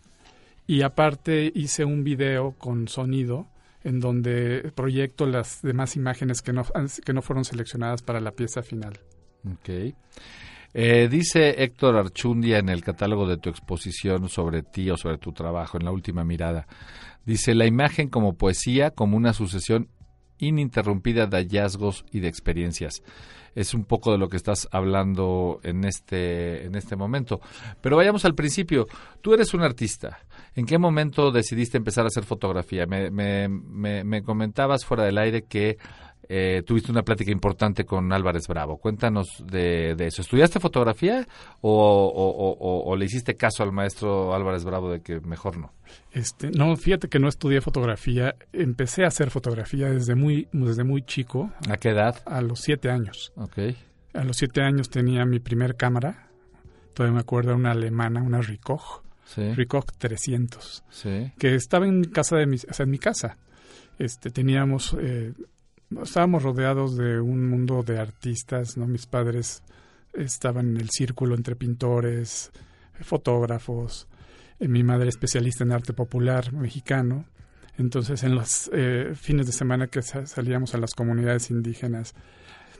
y aparte hice un video con sonido en donde proyecto las demás imágenes que no, que no fueron seleccionadas para la pieza final. Eh, dice Héctor Archundia en el catálogo de tu exposición sobre ti o sobre tu trabajo, en la última mirada. Dice, la imagen como poesía, como una sucesión ininterrumpida de hallazgos y de experiencias. Es un poco de lo que estás hablando en este, en este momento. Pero vayamos al principio. Tú eres un artista. ¿En qué momento decidiste empezar a hacer fotografía? Me, me, me, me comentabas fuera del aire que eh, tuviste una plática importante con Álvarez Bravo. Cuéntanos de, de eso. ¿Estudiaste fotografía o, o- o- o- o le hiciste caso al maestro Álvarez Bravo de que mejor no? Este, no, fíjate que no estudié fotografía. Empecé a hacer fotografía desde muy, desde muy chico. ¿A qué edad? A los siete años. Ok. A los siete años tenía mi primer cámara. Todavía me acuerdo, una alemana, una Ricoh. Sí. Ricoh 300. Sí. Que estaba en casa de mis, o sea, en mi casa. Este, teníamos, eh, estábamos rodeados de un mundo de artistas, ¿no? Mis padres estaban en el círculo entre pintores, fotógrafos, eh, mi madre especialista en arte popular mexicano. Entonces, en los eh, fines de semana que sa- salíamos a las comunidades indígenas,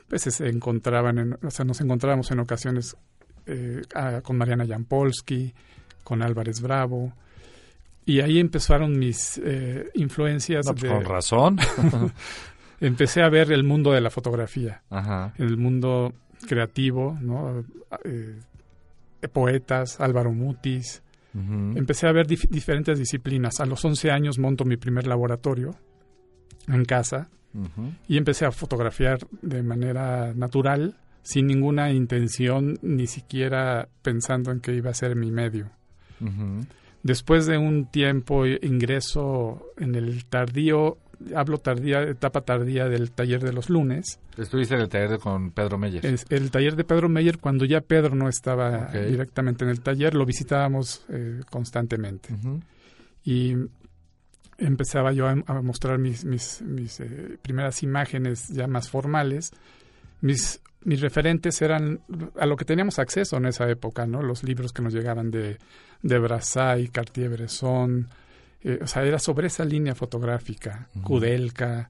pues se encontraban, en- o sea, nos encontrábamos en ocasiones eh, a- con Mariana Jampolsky, con Álvarez Bravo, y ahí empezaron mis eh, influencias. No, pues, de- con razón. [laughs] Empecé a ver el mundo de la fotografía, Ajá. el mundo creativo, ¿no? Eh, poetas, Álvaro Mutis. Empecé a ver dif- diferentes disciplinas. A los 11 años monto mi primer laboratorio en casa y empecé a fotografiar de manera natural, sin ninguna intención, ni siquiera pensando en que iba a ser mi medio. Después de un tiempo eh, ingreso en el tardío, hablo tardía, etapa tardía del taller de los lunes. Estuviste en el taller con Pedro Meyer. Es el taller de Pedro Meyer, cuando ya Pedro no estaba directamente en el taller, lo visitábamos eh, constantemente. Y empezaba yo a, a mostrar mis, mis, mis, eh, primeras imágenes ya más formales. Mis, mis referentes eran a lo que teníamos acceso en esa época, ¿no? Los libros que nos llegaban de, de Brassai, Cartier-Bresson, eh, o sea, era sobre esa línea fotográfica. Kudelka,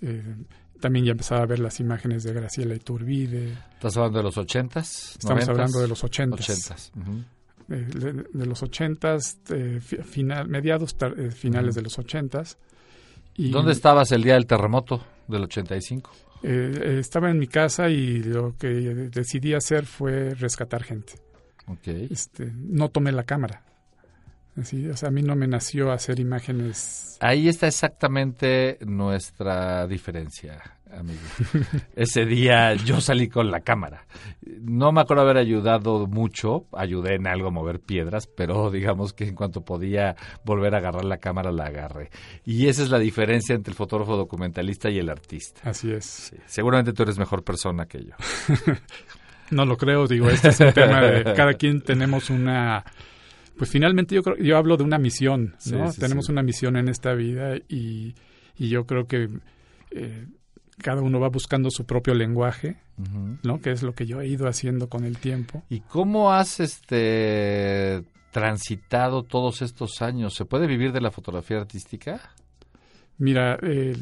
eh, también ya empezaba a ver las imágenes de Graciela Iturbide. ¿Estás hablando de los ochentas? Estamos hablando de los ochentas. Ochentas. ujú. de, de- de los ochentas, eh, fi- final, mediados, tar- eh, finales de los ochentas. Y, ¿Dónde estabas el día del terremoto del 85? eh, eh, estaba en mi casa y lo que decidí hacer fue rescatar gente. Ok. Este, no tomé la cámara. Así, o sea, a mí no me nació hacer imágenes. Ahí está exactamente nuestra diferencia, amigo. [laughs] Ese día yo salí con la cámara. No me acuerdo haber ayudado mucho, ayudé en algo a mover piedras, pero digamos que en cuanto podía volver a agarrar la cámara, la agarré. Y esa es la diferencia entre el fotógrafo documentalista y el artista. Así es. Seguramente tú eres mejor persona que yo. [laughs] No lo creo, digo, este es un tema de cada quien tenemos una pues finalmente yo creo, yo hablo de una misión, ¿no? Sí, sí, tenemos sí. una misión en esta vida y, y yo creo que eh, cada uno va buscando su propio lenguaje. ¿no? Que es lo que yo he ido haciendo con el tiempo. ¿Y cómo has este transitado todos estos años? ¿Se puede vivir de la fotografía artística? Mira, eh,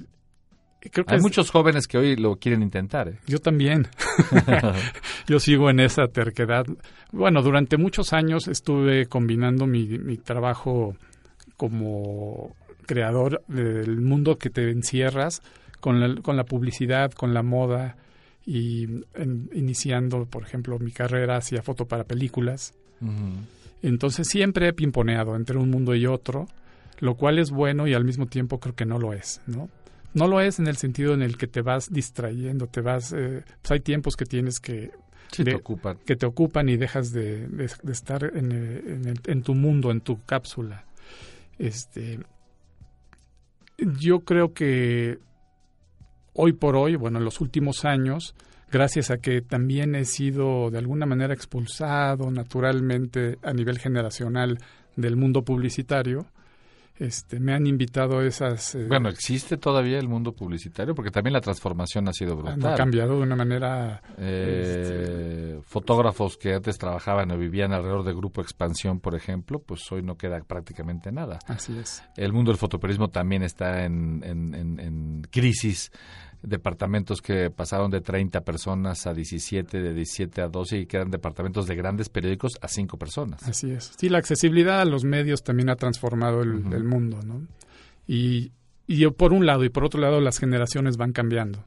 creo que Hay es- muchos jóvenes que hoy lo quieren intentar. ¿eh? Yo también. [laughs] [laughs] Yo sigo en esa terquedad. Bueno, durante muchos años estuve combinando mi, mi trabajo como creador del mundo que te encierras con la, con la publicidad, con la moda y en- iniciando, por ejemplo, mi carrera hacia foto para películas. Entonces siempre he pimponeado entre un mundo y otro, lo cual es bueno y al mismo tiempo creo que no lo es, ¿no? No lo es en el sentido en el que te vas distrayendo, te vas, eh, pues hay tiempos que tienes que Sí, te ocupan. que te ocupan y dejas de, de- de estar en, eh, en el- en tu mundo, en tu cápsula. Este, yo creo que hoy por hoy, bueno, en los últimos años, gracias a que también he sido de alguna manera expulsado naturalmente a nivel generacional del mundo publicitario, este, me han invitado a esas... eh, Bueno, ¿existe todavía el mundo publicitario? Porque también la transformación ha sido brutal. han cambiado de una manera... Eh, Fotógrafos que antes trabajaban o vivían alrededor de Grupo Expansión, por ejemplo, pues hoy no queda prácticamente nada. Así es. El mundo del fotoperiodismo también está en, en- en- en crisis. Departamentos que pasaron de 30 personas a 17, de 17 a 12 y quedan departamentos de grandes periódicos a 5 personas. Así es. Sí, la accesibilidad a los medios también ha transformado el, mundo, ¿no? Y, y por un lado y por otro lado las generaciones van cambiando.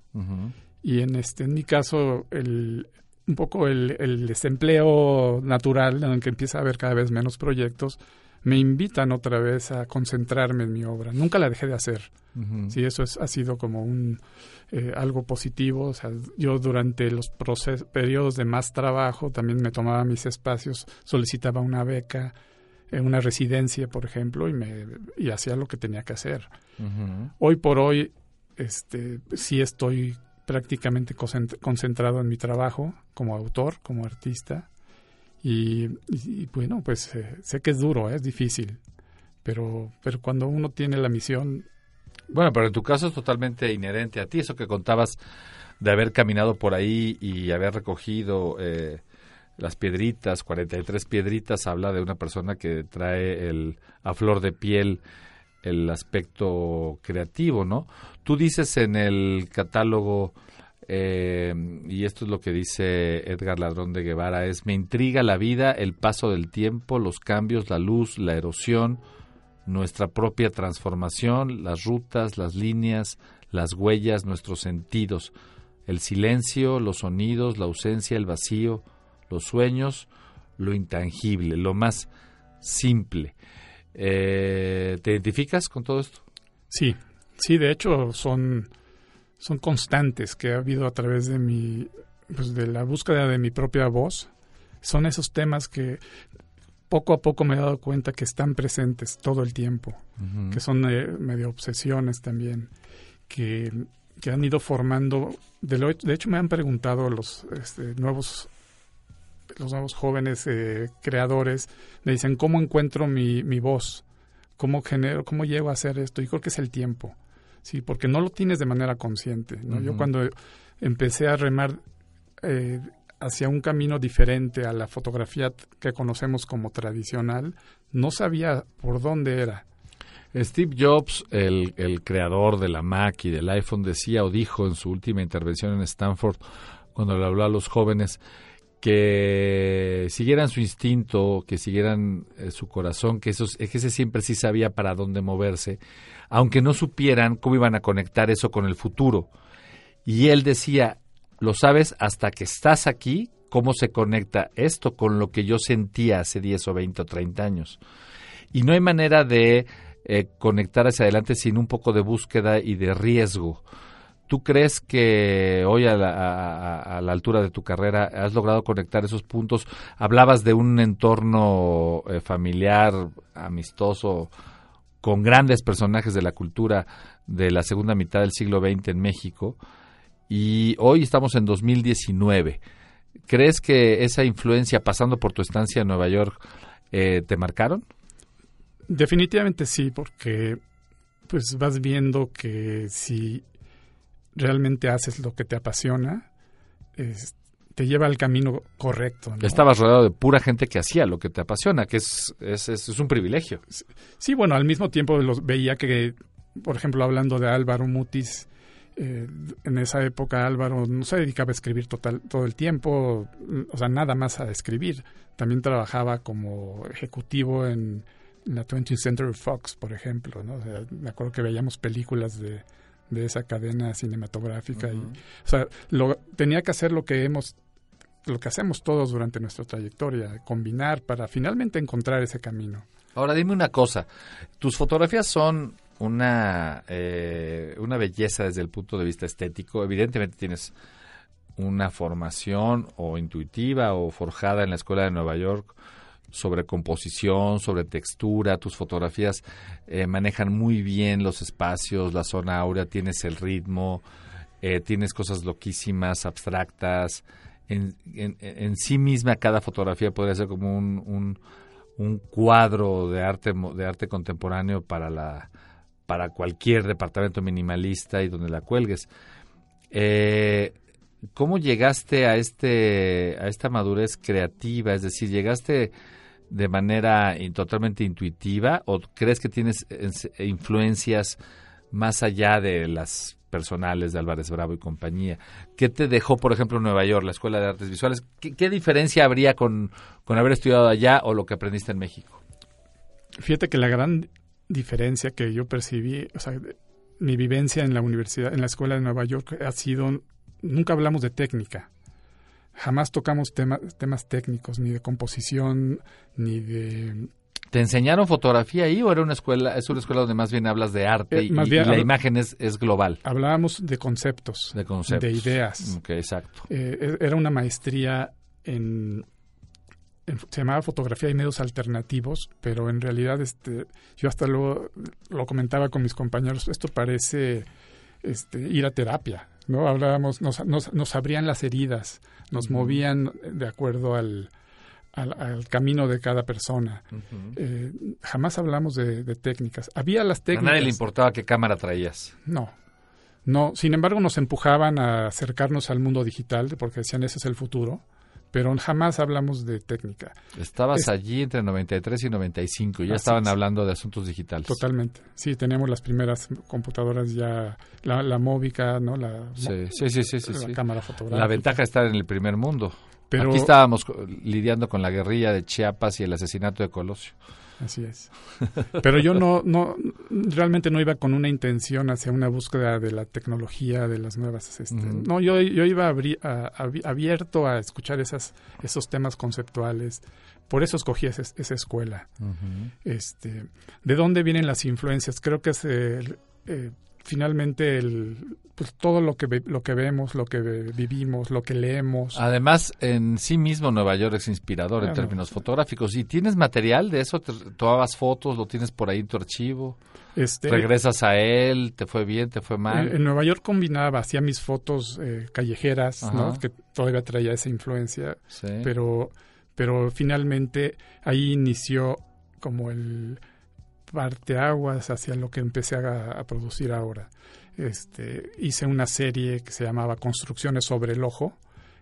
Y en este, en mi caso, el, un poco el, el desempleo natural, en el que empieza a haber cada vez menos proyectos, me invitan otra vez a concentrarme en mi obra. Nunca la dejé de hacer. Sí, eso es, ha sido como un eh, algo positivo. O sea, yo durante los proces- periodos de más trabajo también me tomaba mis espacios, solicitaba una beca, eh, una residencia, por ejemplo, y me y hacía lo que tenía que hacer. Hoy por hoy, este, sí estoy prácticamente concent- concentrado en mi trabajo como autor, como artista. Y, y- bueno, pues eh, sé que es duro, eh, es difícil, pero, pero cuando uno tiene la misión, Bueno, pero en tu caso es totalmente inherente a ti, eso que contabas de haber caminado por ahí y haber recogido eh, las piedritas, 43 piedritas, habla de una persona que trae el, a flor de piel el aspecto creativo, ¿no? Tú dices en el catálogo, eh, y esto es lo que dice Edgar Ladrón de Guevara, es, me intriga la vida, el paso del tiempo, los cambios, la luz, la erosión, nuestra propia transformación, las rutas, las líneas, las huellas, nuestros sentidos, el silencio, los sonidos, la ausencia, el vacío, los sueños, lo intangible, lo más simple. Eh, ¿Te identificas con todo esto? Sí, sí, de hecho son, son constantes que ha habido a través de mi, pues de la búsqueda de mi propia voz. Son esos temas que poco a poco me he dado cuenta que están presentes todo el tiempo, que son eh, medio obsesiones también, que, que han ido formando. De, lo- de hecho, me han preguntado los este, nuevos los nuevos jóvenes eh, creadores me dicen cómo encuentro mi, mi voz, cómo genero, cómo llego a hacer esto. Y creo que es el tiempo, sí, porque no lo tienes de manera consciente. ¿no? Yo cuando empecé a remar eh, hacia un camino diferente a la fotografía que conocemos como tradicional, no sabía por dónde era. Steve Jobs, el, el, creador de la Mac y del iPhone, decía o dijo en su última intervención en Stanford, cuando le habló a los jóvenes, que siguieran su instinto, que siguieran eh, su corazón, que, esos, que ese siempre sí sabía para dónde moverse, aunque no supieran cómo iban a conectar eso con el futuro. Y él decía, lo sabes hasta que estás aquí, cómo se conecta esto con lo que yo sentía hace 10 o 20 o 30 años. Y no hay manera de eh, conectar hacia adelante sin un poco de búsqueda y de riesgo. ¿Tú crees que hoy a la, altura de tu carrera has logrado conectar esos puntos? Hablabas de un entorno eh, familiar, amistoso, con grandes personajes de la cultura de la segunda mitad del siglo XX en México y hoy estamos en 2019. ¿Crees que esa influencia pasando por tu estancia en Nueva York eh, te marcaron? Definitivamente sí, porque pues vas viendo que si realmente haces lo que te apasiona, te lleva al camino correcto. Estabas rodeado de pura gente que hacía lo que te apasiona, que es, es, es un privilegio. Sí, bueno, al mismo tiempo los veía que, por ejemplo, hablando de Álvaro Mutis, eh, en esa época Álvaro no se dedicaba a escribir total, todo el tiempo, o sea, nada más a escribir. También trabajaba como ejecutivo en la 20th Century Fox, por ejemplo, ¿no? me acuerdo que veíamos películas de, de esa cadena cinematográfica y, o sea, lo, tenía que hacer lo que hemos lo que hacemos todos durante nuestra trayectoria, combinar para finalmente encontrar ese camino. Ahora dime una cosa, tus fotografías son una, eh, una belleza desde el punto de vista estético. Evidentemente tienes una formación o intuitiva o forjada en la Escuela de Nueva York sobre composición, sobre textura, tus fotografías eh, manejan muy bien los espacios, la zona áurea, tienes el ritmo, eh, tienes cosas loquísimas, abstractas. En, en, sí misma cada fotografía podría ser como un, un, cuadro de arte, de arte contemporáneo para, la, para cualquier departamento minimalista y donde la cuelgues. Eh, ¿Cómo llegaste a este a esta madurez creativa? Es decir, llegaste de manera totalmente intuitiva o crees que tienes influencias más allá de las personales de Álvarez Bravo y compañía? ¿Qué te dejó, por ejemplo, Nueva York, la Escuela de Artes Visuales? ¿Qué, diferencia habría con, con haber estudiado allá o lo que aprendiste en México? Fíjate que la gran diferencia que yo percibí, o sea, mi vivencia en la universidad, en la Escuela de Nueva York ha sido, nunca hablamos de técnica jamás tocamos temas técnicos, ni de composición, ni de... ¿Te enseñaron fotografía ahí o era una escuela, es una escuela donde más bien hablas de arte eh, y, la imagen es, es, global? Hablábamos de conceptos, de, conceptos. de ideas. Ok, exacto. Eh, e, era una maestría en, se llamaba fotografía y medios alternativos, pero en realidad este, yo hasta luego lo comentaba con mis compañeros, esto parece este, ir a terapia, ¿no? Hablábamos, nos, nos, nos abrían las heridas, nos movían de acuerdo al, al, camino de cada persona. Eh, jamás hablamos de, técnicas. Había las técnicas. A nadie le importaba qué cámara traías. No. No, sin embargo nos empujaban a acercarnos al mundo digital porque decían ese es el futuro pero jamás hablamos de técnica. Estabas allí entre 93 y 95, ya estaban hablando de asuntos digitales. Totalmente, sí, teníamos las primeras computadoras ya, la, la móvica, ¿no? La, sí, sí, sí, sí, la cámara fotográfica. La ventaja de estar en el primer mundo. Pero, Aquí estábamos lidiando con la guerrilla de Chiapas y el asesinato de Colosio. Así es. Pero yo no, no, realmente no iba con una intención hacia una búsqueda de la tecnología, de las nuevas. Este, No, yo, yo iba abierto a escuchar esas, esos temas conceptuales. Por eso escogí esa, esa escuela. este, ¿De dónde vienen las influencias? Creo que es el, eh, finalmente el, pues todo lo que lo que vemos, lo que vivimos, lo que leemos. Además, en sí mismo Nueva York es inspirador en términos fotográficos. ¿Y tienes material de eso? ¿Te, ¿Tomabas fotos? ¿Lo tienes por ahí en tu archivo? Este, ¿Regresas a él? ¿Te fue bien? ¿Te fue mal? En, Nueva York combinaba, hacía mis fotos eh, callejeras, ¿no? que todavía traía esa influencia, pero, pero finalmente ahí inició como el parteaguas hacia lo que empecé a, producir ahora. Este, hice una serie que se llamaba Construcciones sobre el ojo,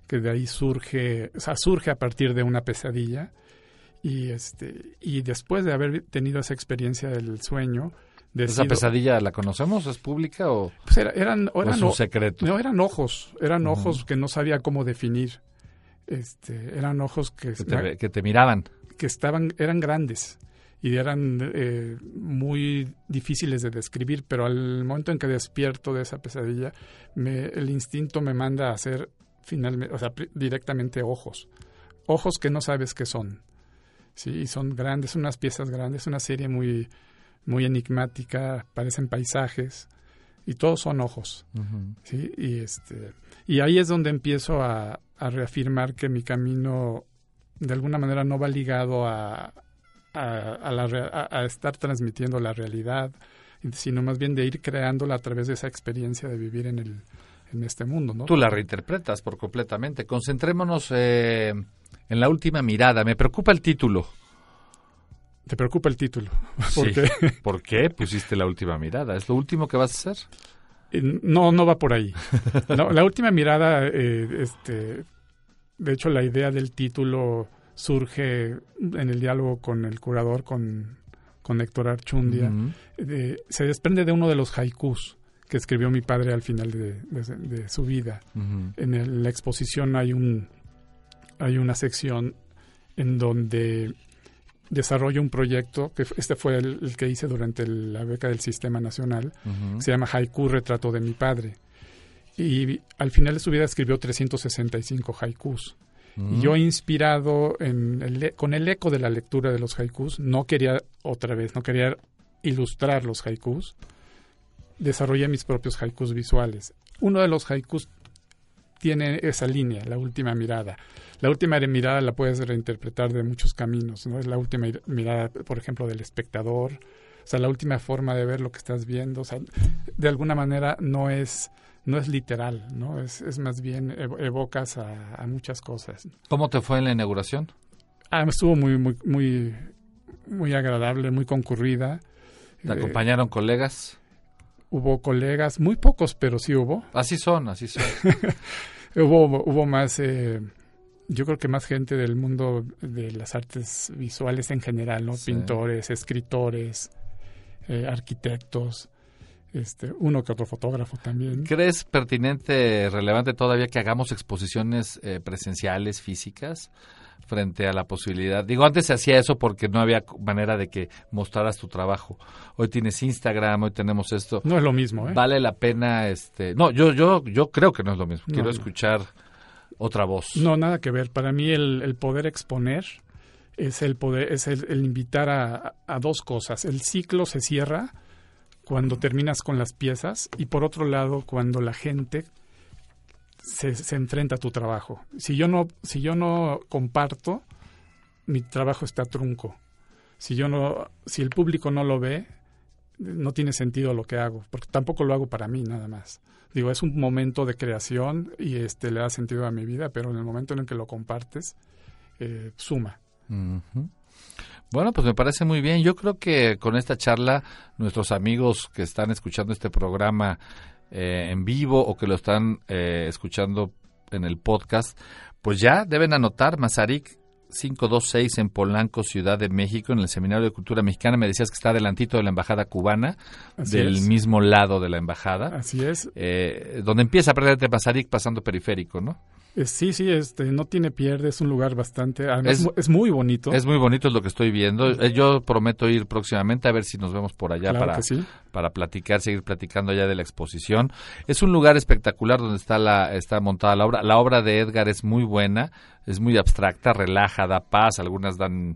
que de ahí surge, o sea, surge a partir de una pesadilla. Y, este, y después de haber tenido esa experiencia del sueño, ¿Esa pesadilla la conocemos? ¿Es pública o, Pues era- eran, o eran es un secreto? No, eran ojos, eran ojos que no sabía cómo definir. Este, eran ojos que, Que te, que te miraban. que estaban, eran grandes y eran eh, muy difíciles de describir, pero al momento en que despierto de esa pesadilla, me, el instinto me manda a hacer finalmente, o sea, directamente ojos, ojos que no sabes qué son. Sí, y son grandes, unas piezas grandes, una serie muy, muy enigmática, parecen paisajes y todos son ojos. ¿sí? Y, este, y ahí es donde empiezo a, a reafirmar que mi camino de alguna manera no va ligado a, a, a la a- estar transmitiendo la realidad, sino más bien de ir creándola a través de esa experiencia de vivir en, el, en este mundo. ¿no? Tú la reinterpretas por completamente. Concentrémonos eh, en la última mirada. Me preocupa el título. ¿Te preocupa el título? [laughs] ¿Por Sí. qué? ¿Por qué pusiste la última mirada? ¿Es lo último que vas a hacer? Eh, No, no va por ahí. No, la última mirada, eh, este, de hecho, la idea del título surge en el diálogo con el curador, con, con Héctor Archundia. De- se desprende de uno de los haikus que escribió mi padre al final de, de- de su vida. En el- la exposición hay un hay una sección en donde desarrollo un proyecto que este fue el, el que hice durante el- la beca del Sistema Nacional. Se llama Haiku Retrato de mi padre. Y al final de su vida escribió 365 haikus Mm. y yo inspirado en el e- con el eco de la lectura de los haikus no quería otra vez no quería ilustrar los haikus desarrollé mis propios haikus visuales uno de los haikus tiene esa línea, la última mirada. La última mirada la puedes reinterpretar de muchos caminos, ¿no? Es la última ir- mirada, por ejemplo, del espectador, o sea, la última forma de ver lo que estás viendo, o sea, de alguna manera no es no es literal, ¿no? Es, es más bien evo- evocas a, a muchas cosas. ¿Cómo te fue en la inauguración? Ah, estuvo muy muy muy muy agradable, muy concurrida. ¿Te Eh, acompañaron colegas? hubo colegas, muy pocos, pero sí hubo. Así son, así son. [laughs] hubo, hubo más, eh, yo creo que más gente del mundo de las artes visuales en general, ¿no? Sí. Pintores, escritores, eh, arquitectos, este, uno que otro fotógrafo también. ¿Crees pertinente, relevante todavía que hagamos exposiciones eh, presenciales, físicas, frente a la posibilidad? Digo, antes se hacía eso porque no había manera de que mostraras tu trabajo. Hoy tienes Instagram, hoy tenemos esto. No es lo mismo, ¿eh? Vale la pena, este... No, yo, yo, yo creo que no es lo mismo. Quiero no. escuchar otra voz. No, nada que ver. Para mí el, el poder exponer es el poder, es el, el invitar a, a dos cosas. El ciclo se cierra cuando terminas con las piezas y por otro lado cuando la gente se, se enfrenta a tu trabajo. Si yo no, si yo no comparto, mi trabajo está trunco. Si yo no, si el público no lo ve, no tiene sentido lo que hago, porque tampoco lo hago para mí nada más. Digo, es un momento de creación y este le da sentido a mi vida, pero en el momento en el que lo compartes, eh, suma. Bueno, pues me parece muy bien. Yo creo que con esta charla, nuestros amigos que están escuchando este programa eh, en vivo o que lo están eh, escuchando en el podcast, pues ya deben anotar Mazarik 526 en Polanco, Ciudad de México, en el Seminario de Cultura Mexicana. Me decías que está adelantito de la Embajada Cubana, Así del es. mismo lado de la Embajada. Así es. Eh, donde empieza a perderte Mazarik pasando periférico, ¿no? Eh, sí, sí, este, no tiene pierde, es un lugar bastante, además Es- muy bonito. Es muy bonito lo que estoy viendo. Eh, Yo prometo ir próximamente a ver si nos vemos por allá Claro para, sí. para platicar, seguir platicando allá de la exposición. Es un lugar espectacular donde está la está montada la obra. La obra de Edgar es muy buena, es muy abstracta, relaja, da paz, algunas dan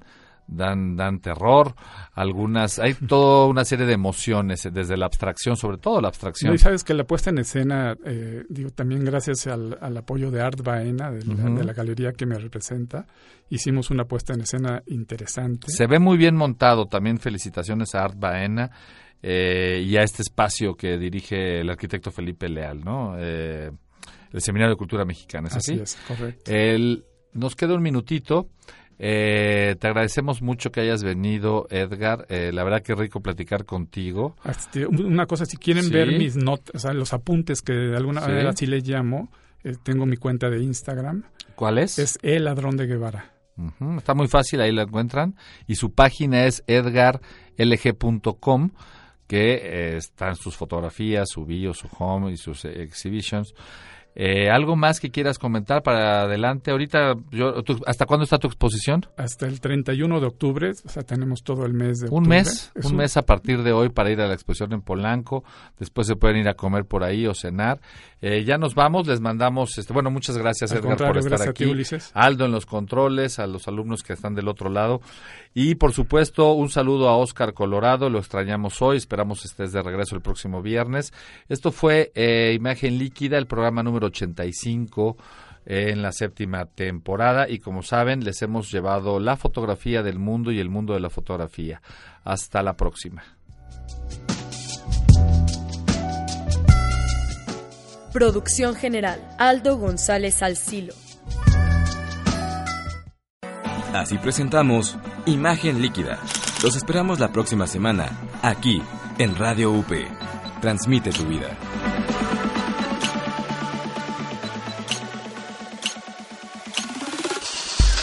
dan dan terror, algunas hay [laughs] toda una serie de emociones eh, desde la abstracción, sobre todo la abstracción. Y sabes que la puesta en escena, eh, digo, también gracias al, al apoyo de Art Baena, de la, de la galería que me representa, hicimos una puesta en escena interesante. Se ve muy bien montado. También felicitaciones a Art Baena eh, y a este espacio que dirige el arquitecto Felipe Leal, ¿no? Eh, el Seminario de Cultura Mexicana, ¿es así? Así es, correcto. El- nos queda un minutito. Eh, te agradecemos mucho que hayas venido, Edgar. Eh, la verdad que rico platicar contigo. Este, una cosa, si quieren Sí. ver mis notas, o sea, los apuntes que de alguna Sí. manera así les llamo, eh, tengo mi cuenta de Instagram. ¿Cuál es? Es El Ladrón de Guevara. Está muy fácil, ahí la encuentran. Y su página es edgarlg.com, que eh, están sus fotografías, su bio, su home y sus eh, exhibitions. Eh, ¿Algo más que quieras comentar para adelante? Ahorita, yo, ¿hasta cuándo está tu exposición? Hasta el 31 de octubre, o sea, tenemos todo el mes de Un octubre. mes, Es un mes a partir de hoy para ir a la exposición en Polanco. Después se pueden ir a comer por ahí o cenar. Eh, ya nos vamos, les mandamos, este, bueno, muchas gracias Al Edgar por estar ti, aquí. Ulises. Aldo en los controles, a los alumnos que están del otro lado. Y por supuesto, un saludo a Oscar Colorado, lo extrañamos hoy, esperamos estés de regreso el próximo viernes. Esto fue eh, Imagen Líquida, el programa número 85 eh, en la séptima temporada y como saben les hemos llevado la fotografía del mundo y el mundo de la fotografía. Hasta la próxima. Producción general, Aldo González Alcilo. Así presentamos Imagen Líquida. Los esperamos la próxima semana, aquí, en Radio UP. Transmite tu vida.